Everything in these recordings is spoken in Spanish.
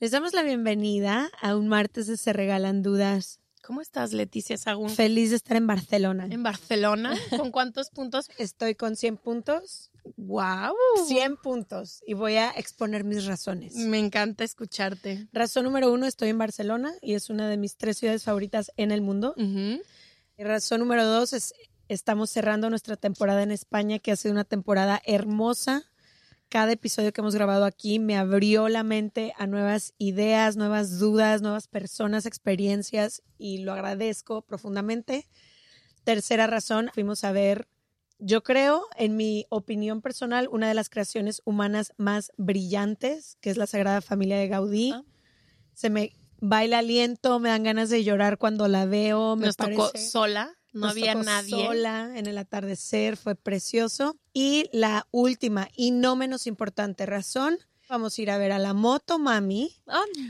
Les damos la bienvenida a un martes de Se Regalan Dudas. ¿Cómo estás, Leticia Sagún? Feliz de estar en Barcelona. ¿En Barcelona? ¿Con cuántos puntos? Estoy con 100 puntos. ¡Wow! 100 puntos. Y voy a exponer mis razones. Me encanta escucharte. Razón número uno, estoy en Barcelona y es una de mis tres ciudades favoritas en el mundo. Razón número dos es, estamos cerrando nuestra temporada en España, que ha sido una temporada hermosa. Cada episodio que hemos grabado aquí me abrió la mente a nuevas ideas, nuevas dudas, nuevas personas, experiencias y lo agradezco profundamente. Tercera razón, fuimos a ver, yo creo, en mi opinión personal, una de las creaciones humanas más brillantes, que es la Sagrada Familia de Gaudí. Ah. Se me el aliento, me dan ganas de llorar cuando la veo. Me Nos tocó sola, no nos había tocó nadie. Sola en el atardecer, fue precioso. Y la última y no menos importante razón, vamos a ir a ver a la Moto Mami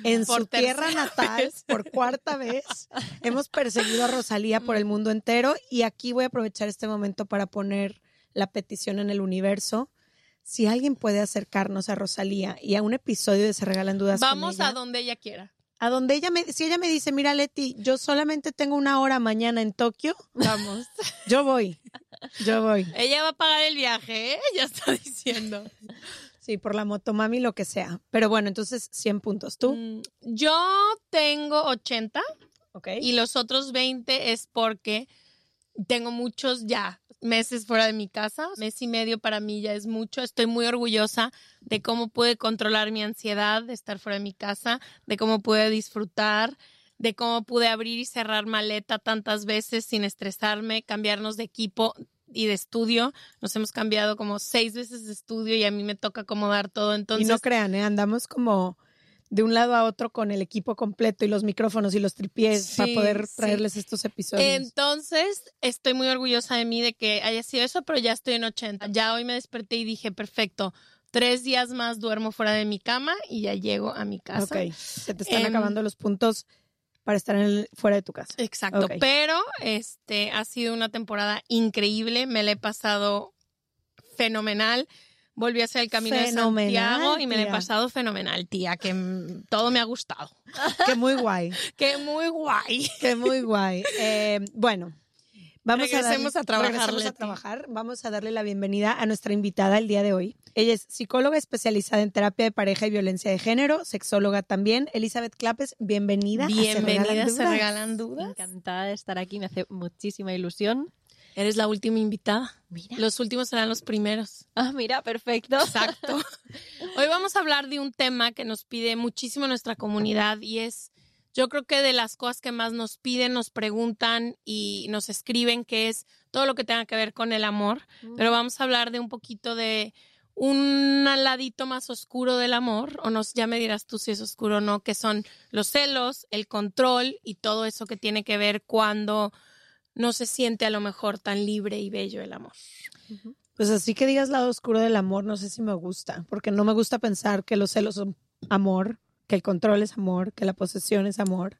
en Por su tierra natal vez. por cuarta vez. Hemos perseguido a Rosalía por el mundo entero y aquí voy a aprovechar este momento para poner la petición en el universo. Si alguien puede acercarnos a Rosalía y a un episodio de Se Regalan Dudas con Vamos ella, a donde ella quiera. A donde ella me, si ella me dice, mira Leti, yo solamente tengo una hora mañana en Tokio, Vamos. yo voy, yo voy. ella va a pagar el viaje, ¿eh? Ya está diciendo. Sí, por la motomami, lo que sea. Pero bueno, entonces 100 puntos. ¿Tú? Mm, Yo tengo 80 Ok. y los otros 20 es porque tengo muchos ya meses fuera de mi casa. Mes y medio para mí ya es mucho. Estoy muy orgullosa de cómo pude controlar mi ansiedad de estar fuera de mi casa, de cómo pude disfrutar, de cómo pude abrir y cerrar maleta tantas veces sin estresarme, cambiarnos de equipo y de estudio. Nos hemos cambiado como seis veces de estudio y a mí me toca acomodar todo. Entonces, y no crean, ¿eh? andamos como de un lado a otro con el equipo completo y los micrófonos y los tripiés Sí, para poder sí. traerles estos episodios. Entonces, estoy muy orgullosa de mí de que haya sido eso, pero ya estoy en 80. Ya hoy me desperté y dije, perfecto, tres días más duermo fuera de mi cama y ya llego a mi casa. ok, se te están Em, acabando los puntos para estar en el- fuera de tu casa. Exacto, pero este ha sido una temporada increíble, me la he pasado fenomenal. Volví a hacer el camino Fenomenal, de Santiago y me la he pasado fenomenal, tía, que todo me ha gustado. Qué muy guay, Qué muy guay. qué muy guay. Eh, bueno, vamos Regresemos a, darle- a trabajar, a trabajar. Vamos a darle la bienvenida a nuestra invitada el día de hoy. Ella es psicóloga especializada en terapia de pareja y violencia de género, sexóloga también. Elizabeth Clapes, bienvenida. a Se Regalan Bienvenida, se regalan dudas. Encantada de estar aquí, me hace muchísima ilusión. Eres la última invitada. Mira. Los últimos serán los primeros. Ah, mira, perfecto. Exacto. vamos a hablar de un tema que nos pide muchísimo nuestra comunidad y es, yo creo que de las cosas que más nos piden, nos preguntan y nos escriben, que es todo lo que tenga que ver con el amor. Pero vamos a hablar de un poquito de un ladito más oscuro del amor, o nos, ya me dirás tú si es oscuro o no, que son los celos, el control y todo eso que tiene que ver cuando no se siente a lo mejor tan libre y bello el amor. Pues así que digas lado oscuro del amor, no sé si me gusta, porque no me gusta pensar que los celos son amor, que el control es amor, que la posesión es amor.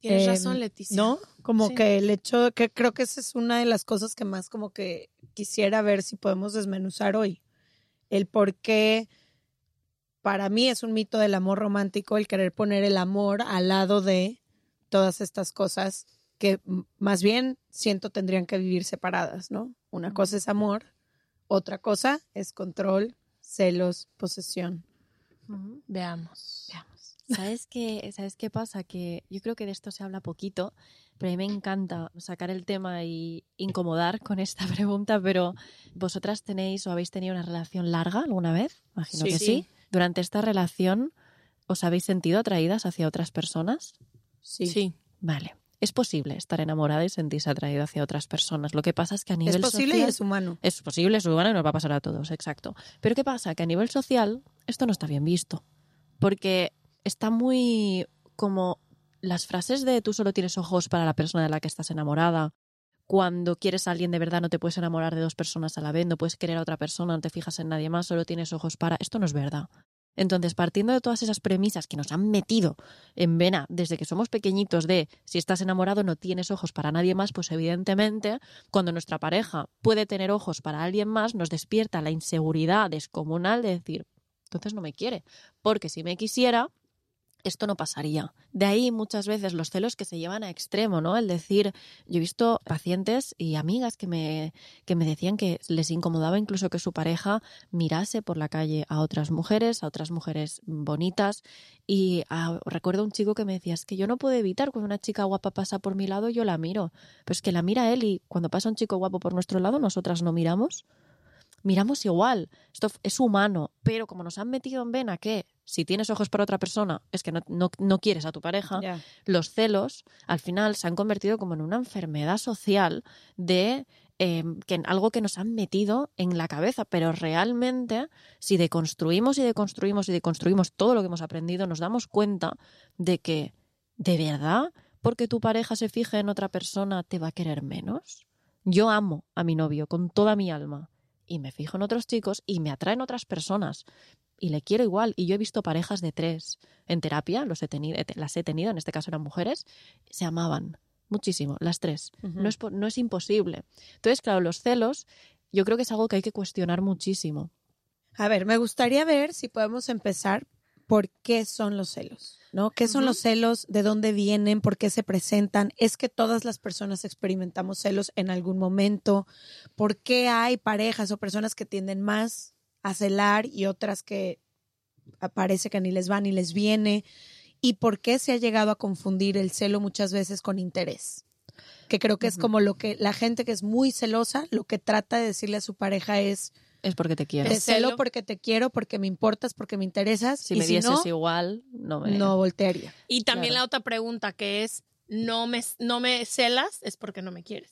Tienes Eh, razón, Leticia. ¿No? Como Sí. que el hecho, que creo que esa es una de las cosas que más como que quisiera ver si podemos desmenuzar hoy. El por qué para mí es un mito del amor romántico el querer poner el amor al lado de todas estas cosas que más bien siento tendrían que vivir separadas, ¿no? Una cosa es amor, otra cosa es control, celos, posesión. Veamos. ¿Sabes qué, ¿Sabes qué pasa? Que yo creo que de esto se habla poquito, pero a mí me encanta sacar el tema y incomodar con esta pregunta, pero ¿vosotras tenéis o habéis tenido una relación larga alguna vez? Imagino Sí. que sí. Durante esta relación, ¿os habéis sentido atraídas hacia otras personas? Sí. Sí. Vale. Es posible estar enamorada y sentirse atraído hacia otras personas. Lo que pasa es que a nivel Es posible social... y es humano. Es posible, es humano y nos va a pasar a todos, exacto. Pero ¿qué pasa? Que a nivel social esto no está bien visto. Porque está muy como las frases de tú solo tienes ojos para la persona de la que estás enamorada. Cuando quieres a alguien de verdad no te puedes enamorar de dos personas a la vez, no puedes querer a otra persona, no te fijas en nadie más, solo tienes ojos para... Esto no es verdad. Entonces, partiendo de todas esas premisas que nos han metido en vena desde que somos pequeñitos de si estás enamorado no tienes ojos para nadie más, pues evidentemente cuando nuestra pareja puede tener ojos para alguien más, nos despierta la inseguridad descomunal de decir, entonces no me quiere, porque si me quisiera, esto no pasaría. De ahí muchas veces los celos que se llevan a extremo, ¿no? El decir, yo he visto pacientes y amigas que me, que me decían que les incomodaba incluso que su pareja mirase por la calle a otras mujeres, a otras mujeres bonitas. Y ah, recuerdo un chico que me decía, es que yo no puedo evitar cuando una chica guapa pasa por mi lado, yo la miro. Pero es que la mira él y cuando pasa un chico guapo por nuestro lado, nosotras no miramos miramos igual. Esto es humano, pero como nos han metido en vena que si tienes ojos para otra persona es que no, no, no quieres a tu pareja, los celos al final se han convertido como en una enfermedad social de eh, que en algo que nos han metido en la cabeza, pero realmente si deconstruimos y deconstruimos y deconstruimos todo lo que hemos aprendido, nos damos cuenta de que de verdad, porque tu pareja se fije en otra persona, te va a querer menos. Yo amo a mi novio con toda mi alma y me fijo en otros chicos y me atraen otras personas y le quiero igual. Y yo he visto parejas de tres en terapia, los he tenido, las he tenido, en este caso eran mujeres, se amaban muchísimo, las tres. No, es, no es imposible. Entonces, claro, los celos yo creo que es algo que hay que cuestionar muchísimo. A ver, me gustaría ver si podemos empezar por qué son los celos, ¿no? ¿Qué son los celos? ¿De dónde vienen? ¿Por qué se presentan? ¿Es que todas las personas experimentamos celos en algún momento? ¿Por qué hay parejas o personas que tienden más a celar y otras que parece que ni les va ni les viene? ¿Y por qué se ha llegado a confundir el celo muchas veces con interés? Que creo que es como lo que la gente que es muy celosa, lo que trata de decirle a su pareja es, Es porque te quiero. te Es celo celo. porque te quiero, porque me importas, porque me interesas. Si y me si dieses no, igual, no me... no voltearía. Y también Claro. la otra pregunta que es, no me, no me celas, es porque no me quieres.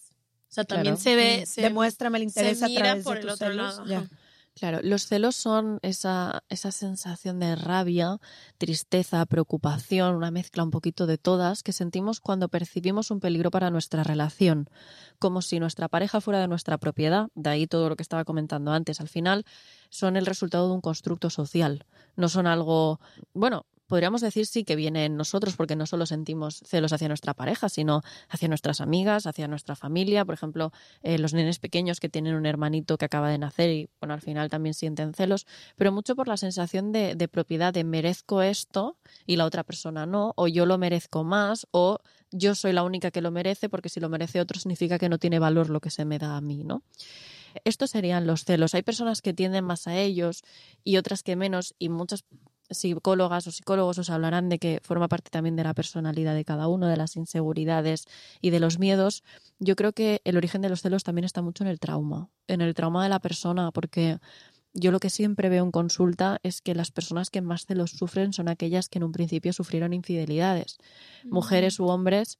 O sea, también Claro. se ve, se, Demuéstrame el interés se a mira través por de el tus otro celos. lado, Ya. Claro, los celos son esa, esa sensación de rabia, tristeza, preocupación, una mezcla un poquito de todas que sentimos cuando percibimos un peligro para nuestra relación, como si nuestra pareja fuera de nuestra propiedad, de ahí todo lo que estaba comentando antes. Al final son el resultado de un constructo social, no son algo, bueno, podríamos decir sí que viene en nosotros porque no solo sentimos celos hacia nuestra pareja, sino hacia nuestras amigas, hacia nuestra familia, por ejemplo, eh, los nenes pequeños que tienen un hermanito que acaba de nacer y bueno, al final también sienten celos, pero mucho por la sensación de, de propiedad de merezco esto y la otra persona no, o yo lo merezco más, o yo soy la única que lo merece porque si lo merece otro significa que no tiene valor lo que se me da a mí, ¿no? Estos serían los celos. Hay personas que tienden más a ellos y otras que menos y muchas psicólogas o psicólogos os hablarán de que forma parte también de la personalidad de cada uno, de las inseguridades y de los miedos. Yo creo que el origen de los celos también está mucho en el trauma, en el trauma de la persona, porque yo lo que siempre veo en consulta es que las personas que más celos sufren son aquellas que en un principio sufrieron infidelidades, mujeres u hombres.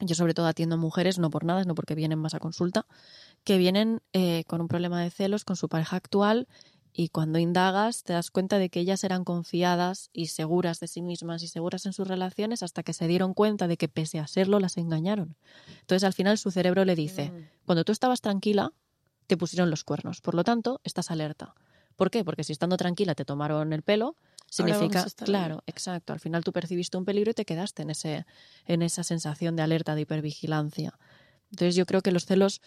Yo sobre todo atiendo a mujeres, no por nada, no porque vienen más a consulta, que vienen eh, con un problema de celos con su pareja actual y cuando indagas te das cuenta de que ellas eran confiadas y seguras de sí mismas y seguras en sus relaciones hasta que se dieron cuenta de que pese a serlo las engañaron. Entonces al final su cerebro le dice, cuando tú estabas tranquila, te pusieron los cuernos, por lo tanto estás alerta. ¿Por qué? Porque si estando tranquila te tomaron el pelo, significa, claro, exacto, al final tú percibiste un peligro y te quedaste en ese en esa sensación de alerta, de hipervigilancia. Entonces yo creo que los celos,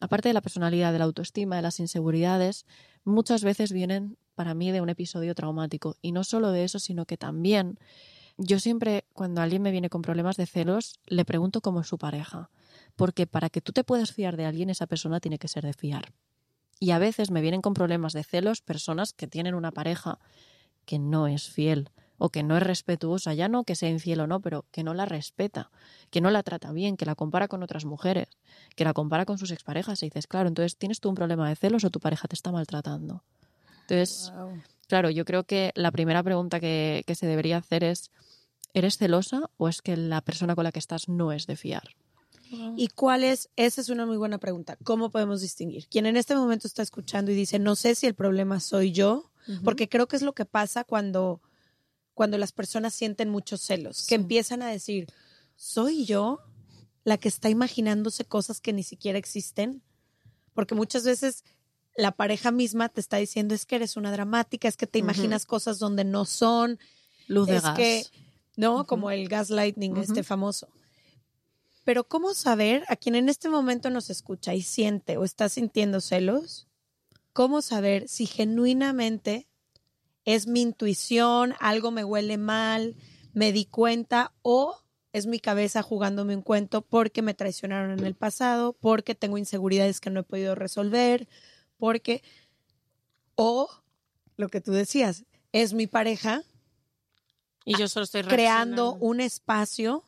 aparte de la personalidad, de la autoestima, de las inseguridades, muchas veces vienen para mí de un episodio traumático. Y no solo de eso, sino que también yo siempre, cuando alguien me viene con problemas de celos, le pregunto cómo es su pareja. Porque para que tú te puedas fiar de alguien, esa persona tiene que ser de fiar. Y a veces me vienen con problemas de celos personas que tienen una pareja que no es fiel o que no es respetuosa, ya no que sea infiel o no, pero que no la respeta, que no la trata bien, que la compara con otras mujeres, que la compara con sus exparejas. Y dices, claro, entonces tienes tú un problema de celos o tu pareja te está maltratando. Entonces, claro, yo creo que la primera pregunta que, que se debería hacer es, ¿eres celosa o es que la persona con la que estás no es de fiar? ¿Y cuál es? Esa es una muy buena pregunta. ¿Cómo podemos distinguir? Quien en este momento está escuchando y dice, no sé si el problema soy yo, porque creo que es lo que pasa cuando, cuando las personas sienten muchos celos, que empiezan a decir, ¿soy yo la que está imaginándose cosas que ni siquiera existen? Porque muchas veces la pareja misma te está diciendo, es que eres una dramática, es que te imaginas cosas donde no son, Luz de es gas. que, ¿no? Como el gaslighting, este famoso. Pero ¿cómo saber a quien en este momento nos escucha y siente o está sintiendo celos? ¿Cómo saber si genuinamente es mi intuición, algo me huele mal, me di cuenta o es mi cabeza jugándome un cuento porque me traicionaron en el pasado, porque tengo inseguridades que no he podido resolver, porque o lo que tú decías, es mi pareja Y yo solo estoy creando un espacio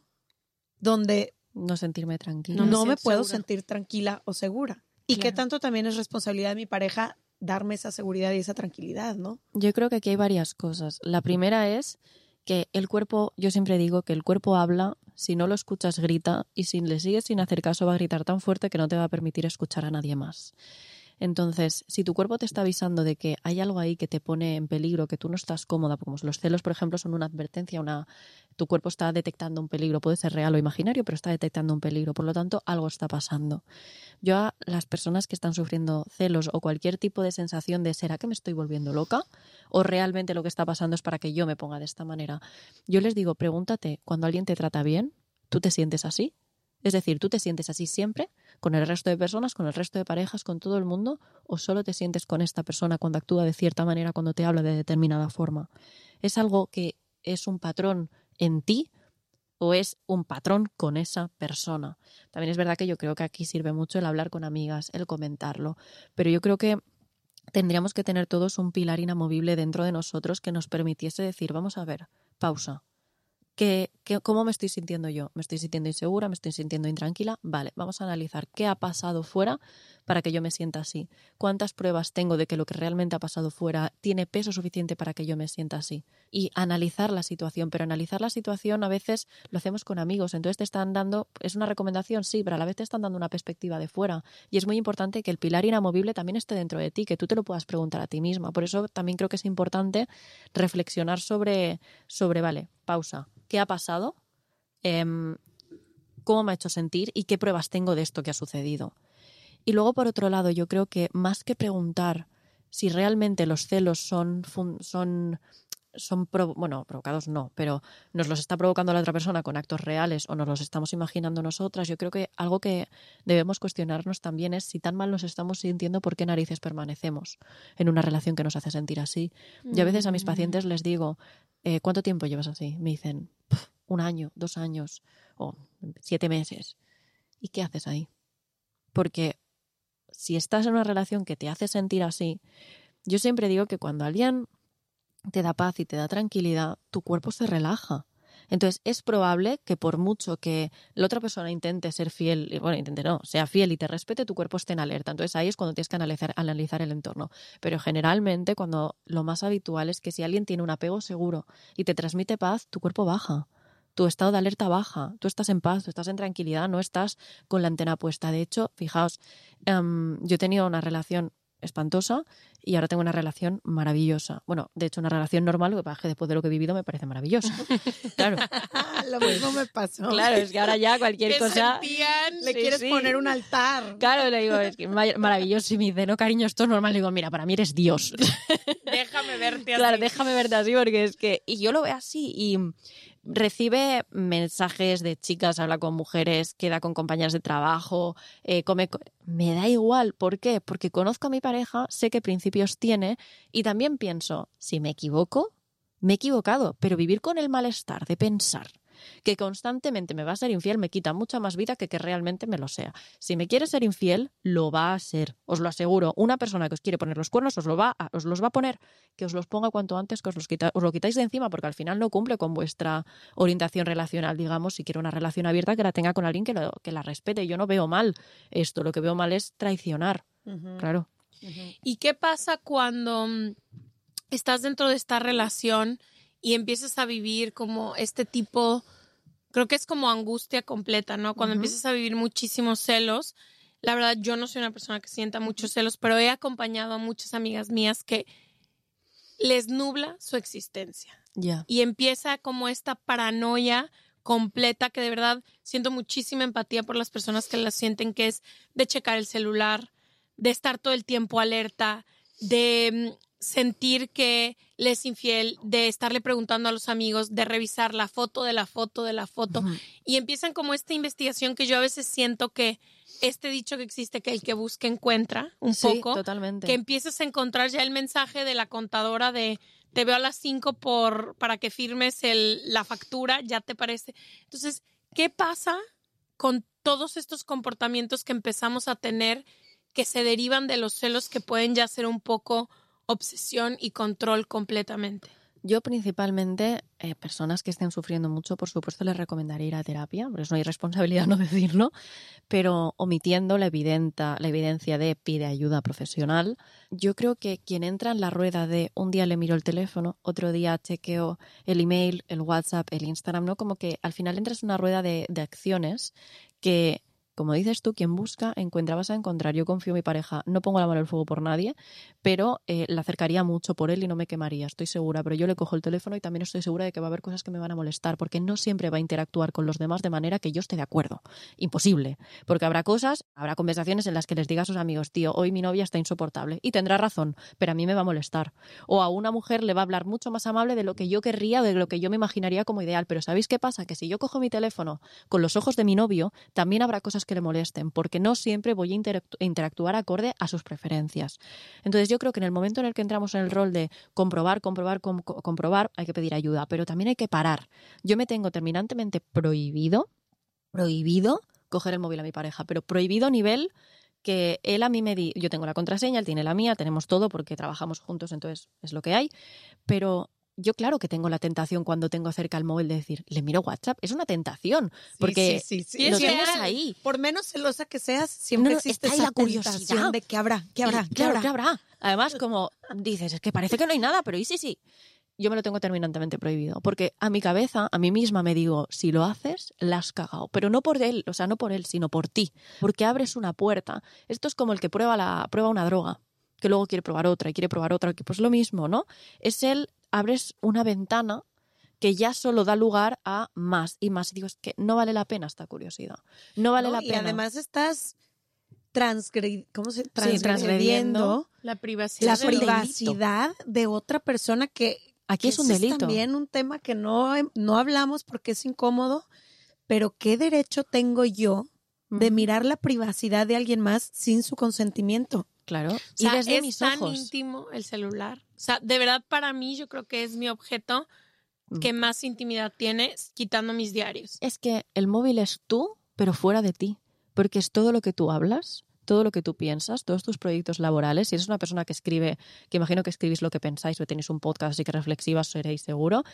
donde No sentirme tranquila. no, No me puedo segura. sentir tranquila o segura. Y que Claro. tanto también es responsabilidad de mi pareja darme esa seguridad y esa tranquilidad, ¿no? Yo creo que aquí hay varias cosas. La primera es que el cuerpo, yo siempre digo que el cuerpo habla, si no lo escuchas grita y si le sigues sin hacer caso va a gritar tan fuerte que no te va a permitir escuchar a nadie más. Entonces, si tu cuerpo te está avisando de que hay algo ahí que te pone en peligro, que tú no estás cómoda, como los celos, por ejemplo, son una advertencia, una tu cuerpo está detectando un peligro, puede ser real o imaginario, pero está detectando un peligro, por lo tanto, algo está pasando. Yo a las personas que están sufriendo celos o cualquier tipo de sensación de ¿será que me estoy volviendo loca? ¿O realmente lo que está pasando es para que yo me ponga de esta manera? Yo les digo, pregúntate, cuando alguien te trata bien, ¿tú te sientes así? Es decir, ¿tú te sientes así siempre? ¿Con el resto de personas, con el resto de parejas, con todo el mundo? ¿O solo te sientes con esta persona cuando actúa de cierta manera, cuando te habla de determinada forma? ¿Es algo que es un patrón en ti o es un patrón con esa persona? También es verdad que yo creo que aquí sirve mucho el hablar con amigas, el comentarlo, pero yo creo que tendríamos que tener todos un pilar inamovible dentro de nosotros que nos permitiese decir, vamos a ver, pausa. ¿Qué, qué, ¿Cómo me estoy sintiendo yo? ¿Me estoy sintiendo insegura? ¿Me estoy sintiendo intranquila? Vale, vamos a analizar qué ha pasado fuera para que yo me sienta así. ¿Cuántas pruebas tengo de que lo que realmente ha pasado fuera tiene peso suficiente para que yo me sienta así? Y analizar la situación, pero analizar la situación a veces lo hacemos con amigos, entonces te están dando, es una recomendación, sí, pero a la vez te están dando una perspectiva de fuera. Y es muy importante que el pilar inamovible también esté dentro de ti, que tú te lo puedas preguntar a ti misma. Por eso también creo que es importante reflexionar sobre, sobre vale, pausa, ¿qué ha pasado? Em, ¿Cómo me ha hecho sentir? ¿Y qué pruebas tengo de esto que ha sucedido? Y luego, por otro lado, yo creo que más que preguntar si realmente los celos son, son, son bueno, provocados no, pero nos los está provocando la otra persona con actos reales o nos los estamos imaginando nosotras, yo creo que algo que debemos cuestionarnos también es si tan mal nos estamos sintiendo, ¿por qué narices permanecemos en una relación que nos hace sentir así? Yo a veces a mis pacientes les digo, eh, ¿cuánto tiempo llevas así? Me dicen, "Puf, un año, dos años o siete meses. ¿Y qué haces ahí? Porque si estás en una relación que te hace sentir así, yo siempre digo que cuando alguien te da paz y te da tranquilidad, tu cuerpo se relaja. Entonces, es probable que por mucho que la otra persona intente ser fiel, bueno, intente no, sea fiel y te respete, tu cuerpo esté en alerta. Entonces, ahí es cuando tienes que analizar, analizar el entorno. Pero generalmente, cuando lo más habitual es que si alguien tiene un apego seguro y te transmite paz, tu cuerpo baja. Tu estado de alerta baja, tú estás en paz, tú estás en tranquilidad, no estás con la antena puesta. De hecho, fijaos, em, yo he tenido una relación espantosa y ahora tengo una relación maravillosa. Bueno, de hecho, una relación normal, lo que pasa es que después de lo que he vivido me parece maravillosa. Claro. Lo mismo me pasó. Claro, es que ahora ya cualquier ¿Qué cosa. sentían? Le Sí, quieres sí. poner un altar. Claro, le digo, es que ma- maravilloso. Y me dice, no, cariño, esto es normal. Le digo, mira, para mí eres Dios. Déjame verte así. Claro, déjame verte así porque es que... Y yo lo veo así y recibe mensajes de chicas, habla con mujeres, queda con compañeras de trabajo, eh, come... co- Me da igual. ¿Por qué? Porque conozco a mi pareja, sé qué principios tiene y también pienso, si me equivoco, me he equivocado, pero vivir con el malestar de pensar que constantemente me va a ser infiel me quita mucha más vida que que realmente me lo sea. Si me quiere ser infiel, lo va a ser, os lo aseguro. Una persona que os quiere poner los cuernos os, lo va a, os los va a poner, que os los ponga cuanto antes, que os, los quita- os lo quitáis de encima, porque al final no cumple con vuestra orientación relacional. Digamos, si quiero una relación abierta, que la tenga con alguien que, lo- que la respete. Yo no veo mal esto, lo que veo mal es traicionar, claro. ¿Y qué pasa cuando estás dentro de esta relación y empiezas a vivir como este tipo, creo que es como angustia completa, ¿no? Cuando empiezas a vivir muchísimos celos. La verdad, yo no soy una persona que sienta muchos celos, pero he acompañado a muchas amigas mías que les nubla su existencia Ya. y empieza como esta paranoia completa que de verdad siento muchísima empatía por las personas que la sienten, que es de checar el celular, de estar todo el tiempo alerta, de mm, sentir que le es infiel, de estarle preguntando a los amigos, de revisar la foto de la foto de la foto. Y empiezan como esta investigación que yo a veces siento que este dicho que existe, que el que busca encuentra, un Sí, poco totalmente. que empiezas a encontrar ya el mensaje de la contadora de te veo a las 5 por para que firmes el, la factura, ya te parece. Entonces, ¿qué pasa con todos estos comportamientos que empezamos a tener que se derivan de los celos que pueden ya ser un poco obsesión y control completamente? Yo principalmente, eh, personas que estén sufriendo mucho, por supuesto les recomendaría ir a terapia, pero es una irresponsabilidad no decirlo, pero omitiendo la, la evidencia de pide ayuda profesional, yo creo que quien entra en la rueda de un día le miro el teléfono, otro día chequeo el email, el WhatsApp, el Instagram, ¿no? Como que al final entras en una rueda de, de acciones que... Como dices tú, quien busca, encuentra, vas a encontrar. Yo confío en mi pareja, no pongo la mano el fuego por nadie, pero eh, la acercaría mucho por él y no me quemaría, estoy segura. Pero yo le cojo el teléfono y también estoy segura de que va a haber cosas que me van a molestar, porque no siempre va a interactuar con los demás de manera que yo esté de acuerdo. Imposible. Porque habrá cosas, habrá conversaciones en las que les diga a sus amigos, tío, hoy mi novia está insoportable. Y tendrá razón, pero a mí me va a molestar. O a una mujer le va a hablar mucho más amable de lo que yo querría o de lo que yo me imaginaría como ideal. Pero ¿sabéis qué pasa? Que si yo cojo mi teléfono con los ojos de mi novio, también habrá cosas que le molesten, porque no siempre voy a interactu- interactuar acorde a sus preferencias. Entonces yo creo que en el momento en el que entramos en el rol de comprobar, comprobar, com- co- comprobar, hay que pedir ayuda, pero también hay que parar. Yo me tengo terminantemente prohibido, prohibido coger el móvil a mi pareja, pero prohibido a nivel que él a mí me di, yo tengo la contraseña, él tiene la mía, tenemos todo porque trabajamos juntos, entonces es lo que hay, pero yo claro que tengo la tentación cuando tengo cerca el móvil de decir, le miro WhatsApp, es una tentación, porque sí, sí, sí. lo es tienes ahí. Por menos celosa que seas, siempre No, no, existe está ahí esa la curiosidad. de qué habrá, qué habrá, Y, qué claro, habrá. ¿qué habrá? Además, como dices, es que parece que no hay nada, pero ¿y sí, sí? Yo me lo tengo terminantemente prohibido, porque a mi cabeza, a mí misma me digo, si lo haces, la has cagado, pero no por él, o sea, no por él, sino por ti, porque abres una puerta. Esto es como el que prueba, la, prueba una droga, que luego quiere probar otra y quiere probar otra, que pues lo mismo, ¿no? Es el, abres una ventana que ya solo da lugar a más y más. Y digo, es que no vale la pena esta curiosidad. No vale ¿no? la Y pena. además estás transgre- ¿cómo se? transgrediendo. transgrediendo La privacidad. la de otra persona que Aquí es un delito. también un tema que no, no hablamos porque es incómodo, pero ¿qué derecho tengo yo de mirar la privacidad de alguien más sin su consentimiento? Claro. O sea, y desde es mis tan ojos. íntimo el celular. O sea, de verdad para mí yo creo que es mi objeto Mm. que más intimidad tiene quitando mis diarios. Es que el móvil es tú, pero fuera de ti. Porque es todo lo que tú hablas, todo lo que tú piensas, todos tus proyectos laborales. Si eres una persona que escribe, que imagino que escribís lo que pensáis o tenéis un podcast así que reflexivas, seréis seguro.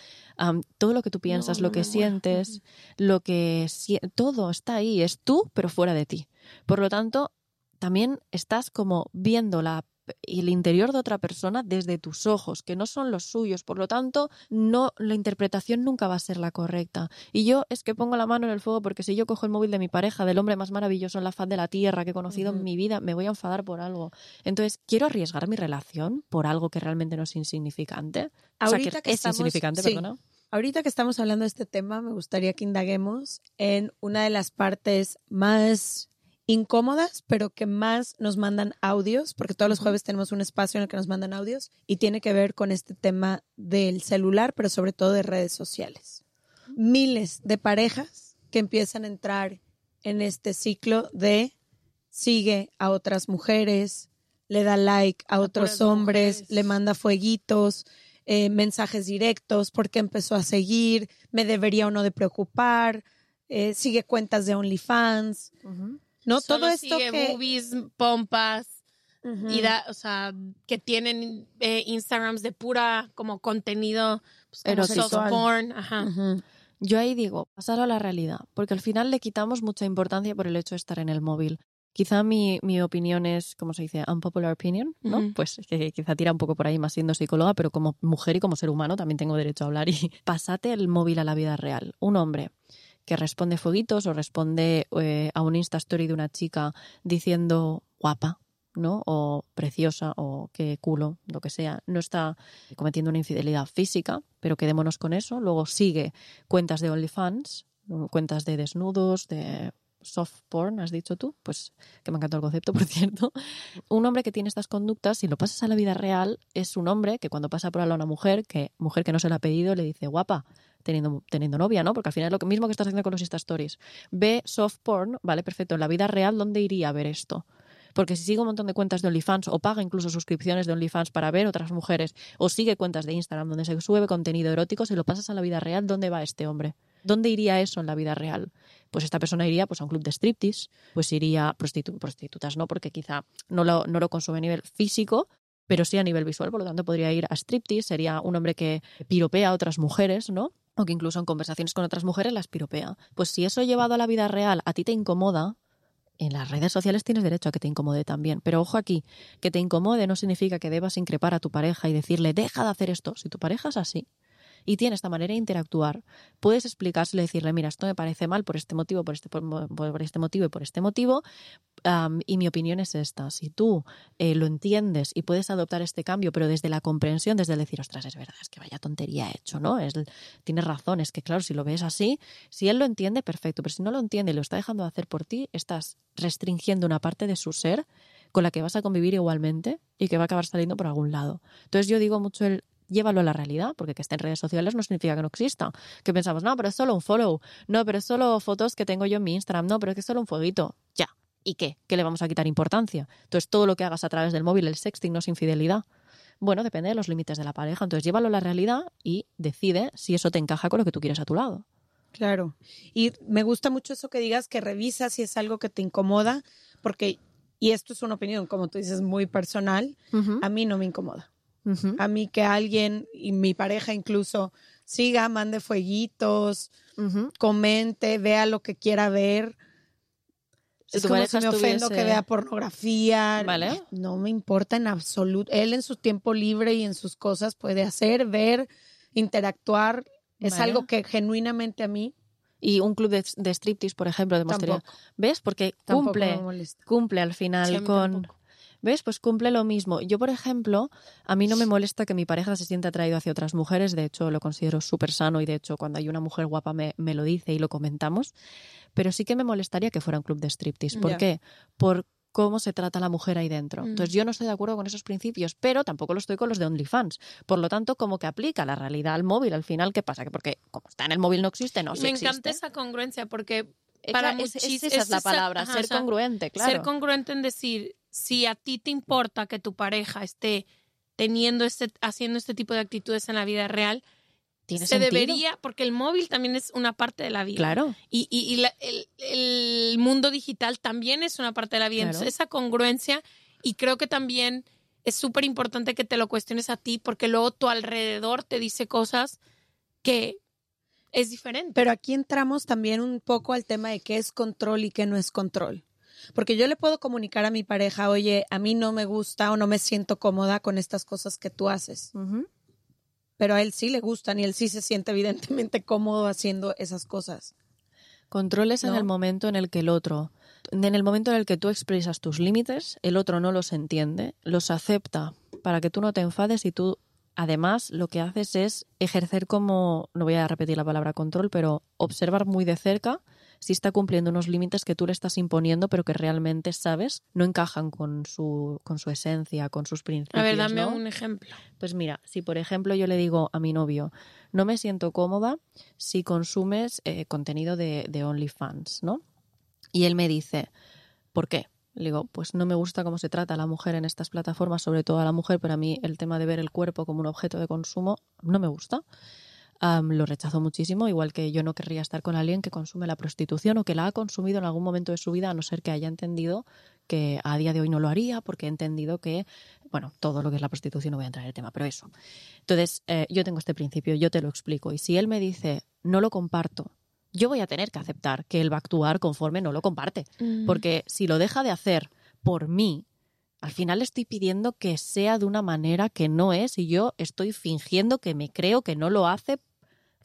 todo lo que tú piensas, No, lo no que muero. sientes, lo que todo está ahí, es tú, pero fuera de ti. Por lo tanto, también estás como viendo la el interior de otra persona desde tus ojos, que no son los suyos. Por lo tanto, no la interpretación nunca va a ser la correcta. Y yo es que pongo la mano en el fuego porque si yo cojo el móvil de mi pareja, del hombre más maravilloso en la faz de la tierra que he conocido en mi vida, me voy a enfadar por algo. Entonces, quiero arriesgar mi relación por algo que realmente no es insignificante. o sea, que, Ahorita que es estamos- insignificante, sí. perdona. Ahorita que estamos hablando de este tema, me gustaría que indaguemos en una de las partes más incómodas, pero que más nos mandan audios, porque todos los jueves tenemos un espacio en el que nos mandan audios y tiene que ver con este tema del celular, pero sobre todo de redes sociales. Miles de parejas que empiezan a entrar en este ciclo de sigue a otras mujeres, le da like a otros hombres, mujeres. le manda fueguitos, eh, mensajes directos, porque empezó a seguir, me debería o no de preocupar, eh, sigue cuentas de OnlyFans, ¿no? Solo Todo esto sigue que... boobies, pompas, y da, o sea, que tienen eh, Instagrams de pura como contenido pues, como soft porn, ajá. Yo ahí digo, pasar a la realidad, porque al final le quitamos mucha importancia por el hecho de estar en el móvil. Quizá mi, mi opinión es, como se dice, unpopular opinion, ¿no? Pues que quizá tira un poco por ahí más siendo psicóloga, pero como mujer y como ser humano también tengo derecho a hablar y pasate el móvil a la vida real. Un hombre que responde fueguitos o responde eh, a un Insta Story de una chica diciendo guapa, ¿no? O preciosa o qué culo, lo que sea, no está cometiendo una infidelidad física, pero quedémonos con eso. Luego sigue cuentas de OnlyFans, cuentas de desnudos, de soft porn, has dicho tú, pues que me encantó el concepto, por cierto. Un hombre que tiene estas conductas, si lo pasas a la vida real, es un hombre que cuando pasa por lado a una mujer, que mujer que no se la ha pedido, le dice guapa, teniendo, teniendo novia, ¿no? Porque al final es lo mismo que estás haciendo con los Insta Stories. Ve soft porn, vale, perfecto. En la vida real, ¿dónde iría a ver esto? Porque si sigue un montón de cuentas de OnlyFans o paga incluso suscripciones de OnlyFans para ver otras mujeres o sigue cuentas de Instagram donde se sube contenido erótico, si lo pasas a la vida real, ¿dónde va este hombre? ¿Dónde iría eso en la vida real? Pues esta persona iría pues, a un club de striptease, pues iría prostitu- prostitutas, no, porque quizá no lo, no lo consume a nivel físico, pero sí a nivel visual, por lo tanto podría ir a striptease, sería un hombre que piropea a otras mujeres, ¿no? O que incluso en conversaciones con otras mujeres las piropea. Pues si eso llevado a la vida real a ti te incomoda, en las redes sociales tienes derecho a que te incomode también. Pero ojo aquí, que te incomode no significa que debas increpar a tu pareja y decirle, deja de hacer esto. Si tu pareja es así y tiene esta manera de interactuar, puedes explicárselo y decirle, mira, esto me parece mal por este motivo, por este, por, por este motivo y por este motivo. Y mi opinión es esta. Si tú eh, lo entiendes y puedes adoptar este cambio, pero desde la comprensión, desde el decir, ostras, es verdad, es que vaya tontería he hecho, ¿no? Es, tienes razón, es que claro, si lo ves así, si él lo entiende, perfecto, pero si no lo entiende y lo está dejando de hacer por ti, estás restringiendo una parte de su ser con la que vas a convivir igualmente y que va a acabar saliendo por algún lado. Entonces yo digo mucho el llévalo a la realidad, porque que esté en redes sociales no significa que no exista. Que pensamos, no, pero es solo un follow, no, pero es solo fotos que tengo yo en mi Instagram, no, pero es que es solo un fueguito. Ya. ¿Y qué? ¿Qué le vamos a quitar importancia? Entonces todo lo que hagas a través del móvil, el sexting, no es infidelidad. Bueno, depende de los límites de la pareja. Entonces llévalo a la realidad y decide si eso te encaja con lo que tú quieres a tu lado. Claro. Y me gusta mucho eso que digas que revisas si es algo que te incomoda, porque, y esto es una opinión, como tú dices, muy personal, a mí no me incomoda. A mí que alguien, y mi pareja incluso, siga, mande fueguitos, comente, vea lo que quiera ver. Si es tu como si me ofendo que vea pornografía. Vale. No me importa en absoluto. Él en su tiempo libre y en sus cosas puede hacer, ver, interactuar. Es Vale. algo que genuinamente a mí Y un club de, de striptease, por ejemplo, demostraría. tampoco, ¿Ves? Porque cumple, cumple al final con. tampoco. ¿Ves? Pues cumple lo mismo. Yo, por ejemplo, a mí no me molesta que mi pareja se sienta atraído hacia otras mujeres. De hecho, lo considero súper sano y, de hecho, cuando hay una mujer guapa me, me lo dice y lo comentamos. Pero sí que me molestaría que fuera un club de striptease. ¿Por qué? Por cómo se trata la mujer ahí dentro. Mm. Entonces, yo no estoy de acuerdo con esos principios, pero tampoco lo estoy con los de OnlyFans. Por lo tanto, como que aplica la realidad al móvil, al final, ¿qué pasa? Que porque como está en el móvil no existe, no, sí Me existe. encanta esa congruencia porque para es- es- muchis- esa es, es la esa- palabra, ajá, ser congruente, claro. ser congruente en decir, si a ti te importa que tu pareja esté teniendo este, haciendo este tipo de actitudes en la vida real, Tiene se sentido. debería, porque el móvil también es una parte de la vida. Claro. Y, y- y la- el, el mundo digital también es una parte de la vida. Claro. Entonces, esa congruencia, y creo que también es súper importante que te lo cuestiones a ti, porque luego tu alrededor te dice cosas que es diferente. Pero aquí entramos también un poco al tema de qué es control y qué no es control. Porque yo le puedo comunicar a mi pareja, oye, a mí no me gusta o no me siento cómoda con estas cosas que tú haces. Pero a él sí le gustan y él sí se siente evidentemente cómodo haciendo esas cosas. Controles en el momento en el que el otro, en el momento en el que tú expresas tus límites, el otro no los entiende, los acepta para que tú no te enfades y tú además lo que haces es ejercer como, no voy a repetir la palabra control, pero observar muy de cerca si está cumpliendo unos límites que tú le estás imponiendo, pero que realmente sabes no encajan con su, con su esencia, con sus principios. A ver, dame ¿no? un ejemplo. Pues mira, si por ejemplo yo le digo a mi novio, no me siento cómoda si consumes eh, contenido de, de OnlyFans, ¿no? Y él me dice, ¿por qué? Le digo, pues no me gusta cómo se trata a la mujer en estas plataformas, sobre todo a la mujer, pero a mí el tema de ver el cuerpo como un objeto de consumo no me gusta. Lo rechazo muchísimo, igual que yo no querría estar con alguien que consume la prostitución o que la ha consumido en algún momento de su vida, a no ser que haya entendido que a día de hoy no lo haría, porque he entendido que, bueno, todo lo que es la prostitución, no voy a entrar en el tema, pero eso. Entonces, eh, yo tengo este principio, yo te lo explico, y si él me dice, no lo comparto, yo voy a tener que aceptar que él va a actuar conforme no lo comparte, porque si lo deja de hacer por mí, al final le estoy pidiendo que sea de una manera que no es y yo estoy fingiendo que me creo que no lo hace.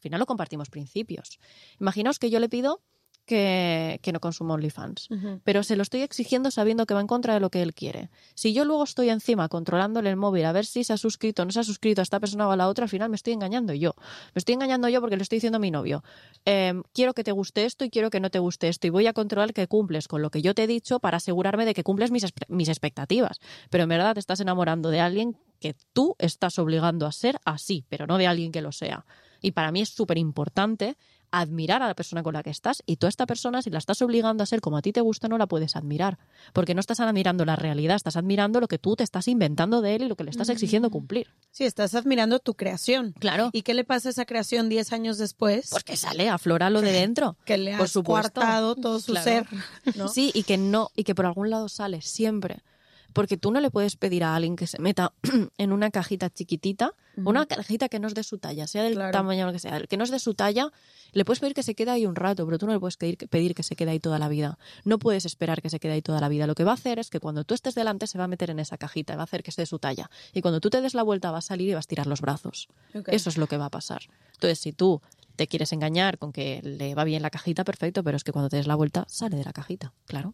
Al final no compartimos principios. Imaginaos que yo le pido que, que no consuma OnlyFans, pero se lo estoy exigiendo sabiendo que va en contra de lo que él quiere. Si yo luego estoy encima controlándole el móvil a ver si se ha suscrito o no se ha suscrito a esta persona o a la otra, al final me estoy engañando yo. Me estoy engañando yo porque le estoy diciendo a mi novio, em, quiero que te guste esto y quiero que no te guste esto y voy a controlar que cumples con lo que yo te he dicho para asegurarme de que cumples mis, mis expectativas. Pero en verdad te estás enamorando de alguien que tú estás obligando a ser así, pero no de alguien que lo sea. Y para mí es súper importante admirar a la persona con la que estás y tú a esta persona, si la estás obligando a ser como a ti te gusta, no la puedes admirar. Porque no estás admirando la realidad, estás admirando lo que tú te estás inventando de él y lo que le estás exigiendo cumplir. Sí, estás admirando tu creación. Claro. ¿Y qué le pasa a esa creación 10 años después? Porque sale, aflora lo de dentro. que le por has supuesto. coartado todo su Claro. ser. ¿no? Sí, y que no, y que por algún lado sale siempre. Porque tú no le puedes pedir a alguien que se meta en una cajita chiquitita, una cajita que no es de su talla, sea del Claro. tamaño que sea, que no es de su talla, le puedes pedir que se quede ahí un rato, pero tú no le puedes pedir, que se quede ahí toda la vida. No puedes esperar que se quede ahí toda la vida. Lo que va a hacer es que cuando tú estés delante se va a meter en esa cajita, va a hacer que esté de su talla. Y cuando tú te des la vuelta va a salir y va a estirar los brazos. Eso es lo que va a pasar. Entonces, si tú te quieres engañar con que le va bien la cajita, perfecto, pero es que cuando te des la vuelta sale de la cajita, claro.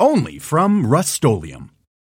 Only from Rust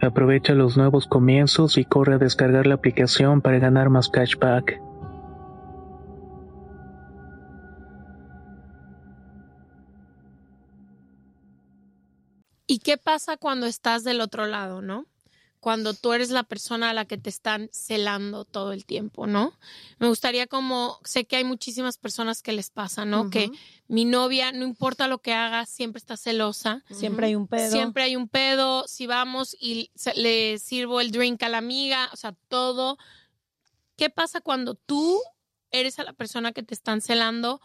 Aprovecha los nuevos comienzos y corre a descargar la aplicación para ganar más cashback. ¿Y qué pasa cuando estás del otro lado, no? Cuando tú eres la persona a la que te están celando todo el tiempo, ¿no? Me gustaría como, sé que hay muchísimas personas que les pasa, ¿no? Que mi novia, no importa lo que haga, siempre está celosa. Siempre hay un pedo. Siempre hay un pedo. Si vamos y le sirvo el drink a la amiga, o sea, todo. ¿Qué pasa cuando tú eres a la persona que te están celando?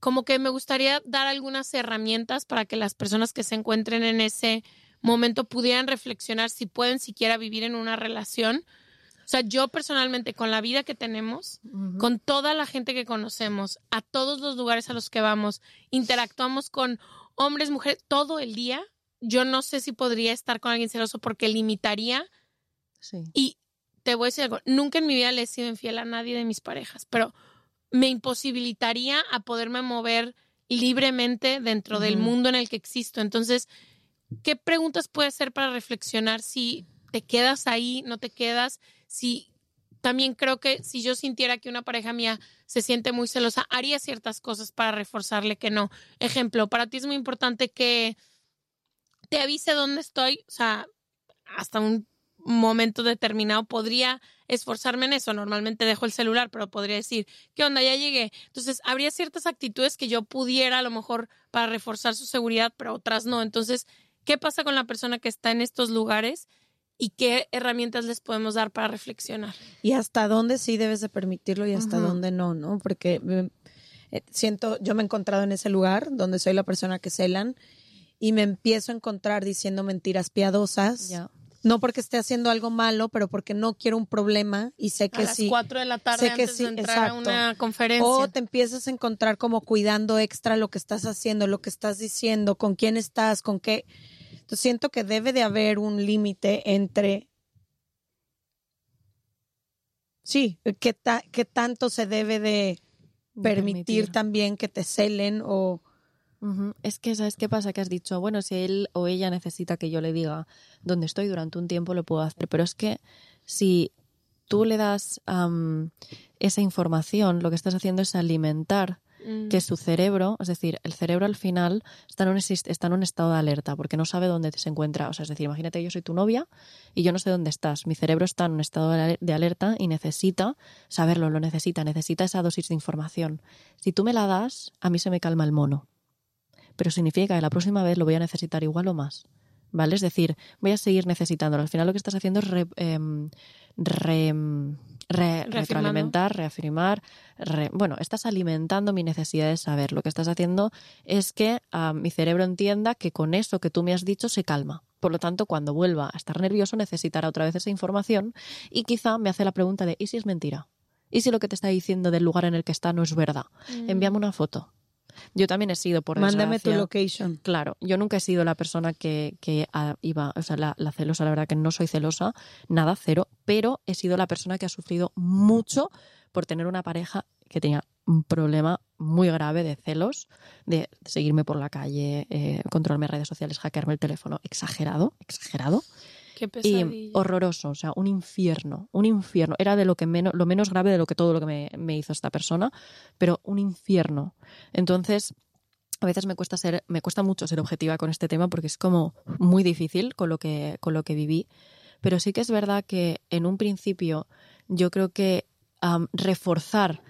Como que me gustaría dar algunas herramientas para que las personas que se encuentren en ese momento pudieran reflexionar si pueden siquiera vivir en una relación. O sea, yo personalmente, con la vida que tenemos, con toda la gente que conocemos, a todos los lugares a los que vamos, interactuamos con hombres, mujeres, todo el día, yo no sé si podría estar con alguien celoso porque limitaría Sí. y te voy a decir algo, nunca en mi vida le he sido infiel a nadie de mis parejas, pero me imposibilitaría a poderme mover libremente dentro del mundo en el que existo. Entonces, ¿qué preguntas puedes hacer para reflexionar si te quedas ahí, no te quedas? Si también creo que si yo sintiera que una pareja mía se siente muy celosa, haría ciertas cosas para reforzarle que no. Ejemplo, para ti es muy importante que te avise dónde estoy, o sea, hasta un momento determinado podría esforzarme en eso. Normalmente dejo el celular, pero podría decir, ¿qué onda? Ya llegué. Entonces, habría ciertas actitudes que yo pudiera a lo mejor para reforzar su seguridad, pero otras no. Entonces, ¿qué pasa con la persona que está en estos lugares y qué herramientas les podemos dar para reflexionar? Y hasta dónde sí debes de permitirlo y hasta Ujú. dónde no, ¿no? Porque eh, eh, siento, yo me he encontrado en ese lugar donde soy la persona que celan y me empiezo a encontrar diciendo mentiras piadosas. Ya. No porque esté haciendo algo malo, pero porque no quiero un problema y sé que a las sí. 4 de la tarde sé que antes sí, de entrar a exacto. una conferencia. O te empiezas a encontrar como cuidando extra lo que estás haciendo, lo que estás diciendo, con quién estás, con qué. Siento que debe de haber un límite entre. Sí, qué, ta- qué tanto se debe de permitir, también que te celen o. Es que, ¿sabes qué pasa? Que has dicho, bueno, si él o ella necesita que yo le diga dónde estoy durante un tiempo, lo puedo hacer. Pero es que si tú le das esa información, lo que estás haciendo es alimentar Que su cerebro, es decir, el cerebro al final está en, un, estado de alerta porque no sabe dónde se encuentra. O sea, es decir, imagínate yo soy tu novia y yo no sé dónde estás. Mi cerebro está en un estado de aler- de alerta y necesita saberlo, lo necesita, necesita esa dosis de información. Si tú me la das, a mí se me calma el mono. Pero significa que la próxima vez lo voy a necesitar igual o más. ¿Vale? Es decir, voy a seguir necesitándolo. Al final lo que estás haciendo es re- em, em, re- retroalimentar, reafirmar. re- bueno, estás alimentando mi necesidad de saber. Lo que estás haciendo es que ah, mi cerebro entienda que con eso que tú me has dicho se calma. Por lo tanto, cuando vuelva a estar nervioso, necesitará otra vez esa información y quizá me hace la pregunta de ¿y si es mentira? ¿Y si lo que te está diciendo del lugar en el que está no es verdad? Envíame una foto. Yo también he sido, por Mándame tu location. Claro, yo nunca he sido la persona que, que iba, o sea, la, la celosa, la verdad que no soy celosa, nada, cero, pero he sido la persona que ha sufrido mucho por tener una pareja que tenía un problema muy grave de celos, de seguirme por la calle, eh, controlarme redes sociales, hackearme el teléfono, exagerado, exagerado Qué y horroroso, o sea, un infierno, un infierno. Era de lo que menos, lo menos grave de lo que todo lo que me, me hizo esta persona, pero un infierno. Entonces, a veces me cuesta ser, me cuesta mucho ser objetiva con este tema porque es como muy difícil con lo que, con lo que viví. Pero sí que es verdad que en un principio yo creo que reforzar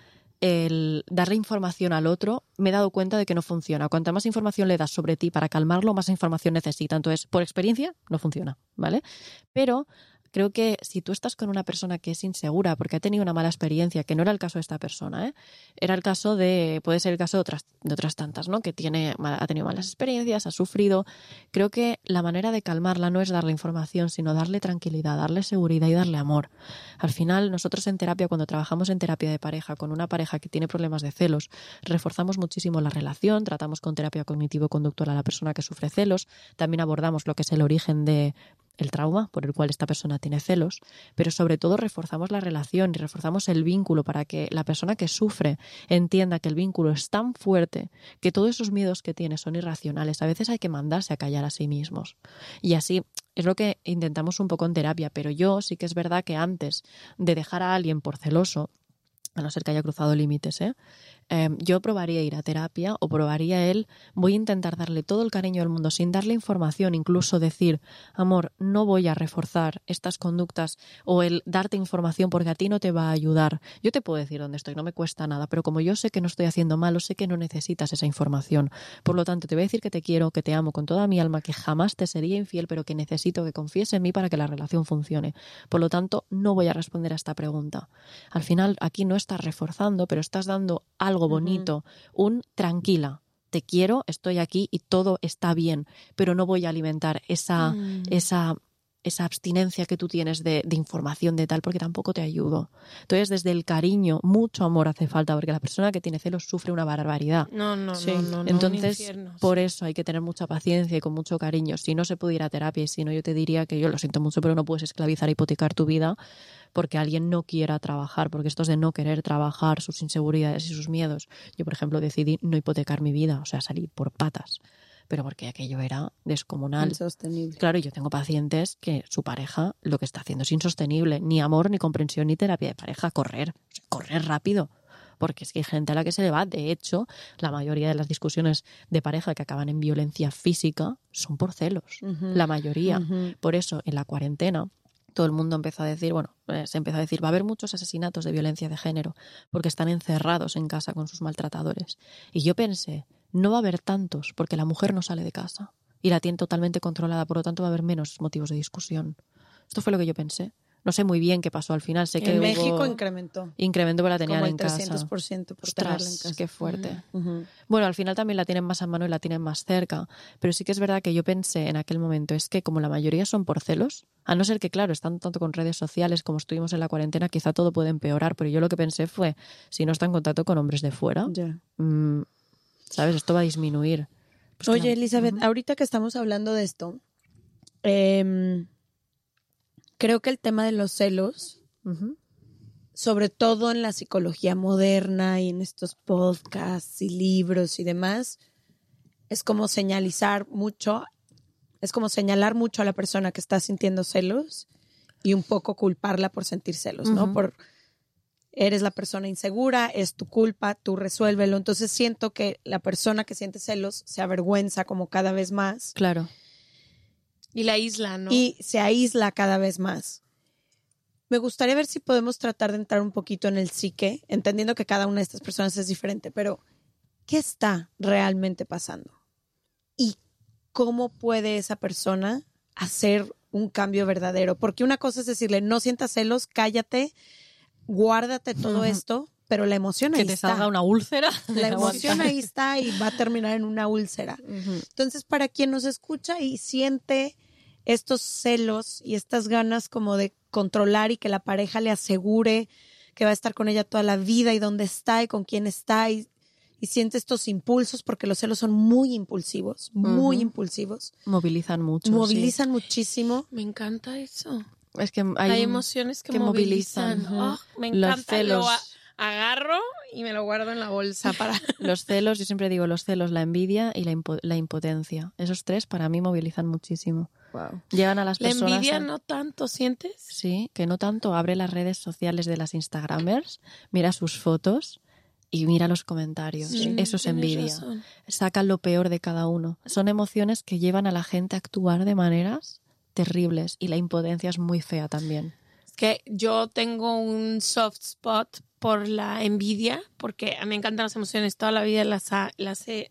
el darle información al otro, me he dado cuenta de que no funciona. Cuanta más información le das sobre ti para calmarlo, más información necesita. Entonces, por experiencia, no funciona, ¿vale? Pero creo que si tú estás con una persona que es insegura porque ha tenido una mala experiencia, que no era el caso de esta persona, ¿eh? era el caso de, puede ser el caso de otras, tantas, ¿no? Que tiene, ha tenido malas experiencias, ha sufrido. Creo que la manera de calmarla no es darle información, sino darle tranquilidad, darle seguridad y darle amor. Al final, nosotros en terapia, cuando trabajamos en terapia de pareja con una pareja que tiene problemas de celos, reforzamos muchísimo la relación, tratamos con terapia cognitivo-conductual a la persona que sufre celos, también abordamos lo que es el origen de el trauma por el cual esta persona tiene celos, pero sobre todo reforzamos la relación y reforzamos el vínculo para que la persona que sufre entienda que el vínculo es tan fuerte que todos esos miedos que tiene son irracionales. A veces hay que mandarse a callar a sí mismos. Y así es lo que intentamos un poco en terapia, pero yo sí que es verdad que antes de dejar a alguien por celoso, a no ser que haya cruzado límites, ¿eh? Em, yo probaría ir a terapia o probaría él, voy a intentar darle todo el cariño del mundo sin darle información, incluso decir, amor, no voy a reforzar estas conductas o el darte información porque a ti no te va a ayudar. Yo te puedo decir dónde estoy, no me cuesta nada, pero como yo sé que no estoy haciendo malo, sé que no necesitas esa información. Por lo tanto, te voy a decir que te quiero, que te amo con toda mi alma, que jamás te sería infiel, pero que necesito que confíes en mí para que la relación funcione. Por lo tanto, no voy a responder a esta pregunta. Al final, aquí no estás reforzando, pero estás dando algo bonito, un tranquila. Te quiero, estoy aquí y todo está bien, pero no voy a alimentar esa, Mm. esa, esa abstinencia que tú tienes de, de información de tal, porque tampoco te ayudo. Entonces, desde el cariño, mucho amor hace falta, porque la persona que tiene celos sufre una barbaridad. No, no, Sí. no, no, no, Entonces, infierno, por sí. eso hay que tener mucha paciencia y con mucho cariño. Si no se puede ir a terapia y si no, yo te diría que yo lo siento mucho, pero no puedes esclavizar, hipotecar tu vida porque alguien no quiera trabajar, porque esto es de no querer trabajar sus inseguridades y sus miedos. Yo, por ejemplo, decidí no hipotecar mi vida, o sea, salir por patas, pero porque aquello era descomunal. Insostenible. Claro, yo tengo pacientes que su pareja lo que está haciendo es insostenible, ni amor, ni comprensión, ni terapia de pareja, correr, correr rápido. Porque es que hay gente a la que se le va. De hecho, la mayoría de las discusiones de pareja que acaban en violencia física son por celos. La mayoría. Por eso, en la cuarentena, todo el mundo empezó a decir, bueno, eh, se empezó a decir, va a haber muchos asesinatos de violencia de género porque están encerrados en casa con sus maltratadores. Y yo pensé, no va a haber tantos porque la mujer no sale de casa y la tiene totalmente controlada, por lo tanto va a haber menos motivos de discusión. Esto fue lo que yo pensé. No sé muy bien qué pasó al final. Sé que En hubo- México incrementó. incrementó, pero la tenían como el en casa. 300% por tenerla en Ostras, casa. qué fuerte. Bueno, al final también la tienen más a mano y la tienen más cerca, pero sí que es verdad que yo pensé en aquel momento, es que como la mayoría son por celos, a no ser que, claro, están tanto con redes sociales como estuvimos en la cuarentena, quizá todo puede empeorar, pero yo lo que pensé fue, si no está en contacto con hombres de fuera, mm, ¿sabes? Esto va a disminuir. Pues Oye, claro, Elizabeth, ahorita que estamos hablando de esto, em, creo que el tema de los celos, sobre todo en la psicología moderna y en estos podcasts y libros y demás, es como señalizar mucho, es como señalar mucho a la persona que está sintiendo celos y un poco culparla por sentir celos, ¿no? Por eres la persona insegura, es tu culpa, tú resuélvelo. Entonces siento que la persona que siente celos se avergüenza como cada vez más Claro. Y la isla, ¿no? y se aísla cada vez más. Me gustaría ver si podemos tratar de entrar un poquito en el psique, entendiendo que cada una de estas personas es diferente, pero ¿qué está realmente pasando? ¿Y cómo puede esa persona hacer un cambio verdadero? Porque una cosa es decirle, no sientas celos, cállate, guárdate todo esto, pero la emoción Que ahí te está. salga una úlcera. La emoción ahí está y va a terminar en una úlcera. Entonces, para quien nos escucha y siente estos celos y estas ganas como de controlar y que la pareja le asegure que va a estar con ella toda la vida y dónde está y con quién está y, y siente estos impulsos porque los celos son muy impulsivos, muy impulsivos, Movilizan mucho. sí. movilizan muchísimo. Me encanta eso. Es que Hay, emociones que, que movilizan. movilizan. Oh, me Los encanta. celos. Lo a- agarro y me lo guardo en la bolsa para... Los celos, yo siempre digo los celos, la envidia y la, impo- la impotencia. Esos tres para mí movilizan muchísimo. Llegan a las La personas. envidia a- no tanto, ¿sientes? Sí, que no tanto abre las redes sociales de las Instagramers, mira sus fotos y mira los comentarios. Sí, Eso es envidia. razón. Sacan lo peor de cada uno. Son emociones que llevan a la gente a actuar de maneras terribles y la impotencia es muy fea también. Es que yo tengo un soft spot por la envidia, porque a mí me encantan las emociones, toda la vida las, ha- las he,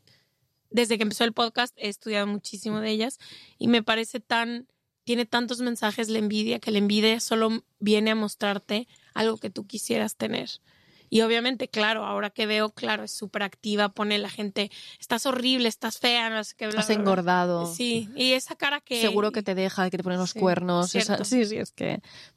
desde que empezó el podcast he estudiado muchísimo de ellas y me parece tan tiene tantos mensajes la envidia que la envidia solo viene a mostrarte algo que tú quisieras tener. Y obviamente, claro, ahora que veo, claro, es súper activa, pone la gente, estás horrible, estás fea, no sé qué. bla, Has bla, bla". engordado. Sí, y esa cara que... Seguro que te deja, que te ponen los Sí, cuernos. esa- sí, sí, es que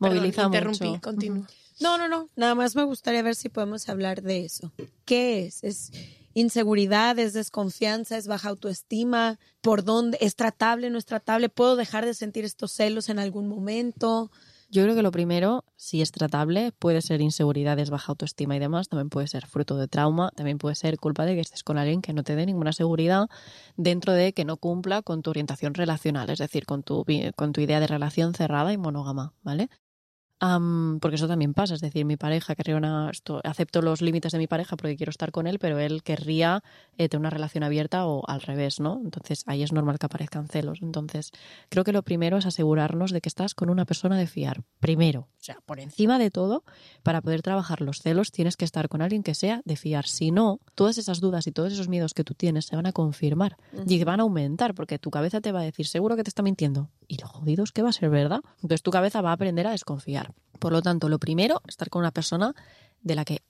Perdón, moviliza interrumpí, mucho. continúa. No, no, no. Nada más me gustaría ver si podemos hablar de eso. ¿Qué es? ¿Es inseguridad? ¿Es desconfianza? ¿Es baja autoestima? ¿Por dónde? ¿Es tratable? ¿No es tratable? ¿Puedo dejar de sentir estos celos en algún momento? Yo creo que lo primero, si es tratable, puede ser inseguridades, baja autoestima y demás, también puede ser fruto de trauma, también puede ser culpa de que estés con alguien que no te dé ninguna seguridad dentro de que no cumpla con tu orientación relacional, es decir, con tu, con tu idea de relación cerrada y monógama, ¿vale? Am, porque eso también pasa, es decir, mi pareja querría una. Esto, acepto los límites de mi pareja porque quiero estar con él, pero él querría eh, tener una relación abierta o al revés, ¿no? Entonces ahí es normal que aparezcan celos. Entonces, creo que lo primero es asegurarnos de que estás con una persona de fiar. Primero, o sea, por encima de todo, para poder trabajar los celos tienes que estar con alguien que sea de fiar. Si no, todas esas dudas y todos esos miedos que tú tienes se van a confirmar y van a aumentar porque tu cabeza te va a decir, seguro que te está mintiendo. Y lo jodido es que va a ser verdad. Entonces tu cabeza va a aprender a desconfiar. Por lo tanto, lo primero, estar con una persona de la que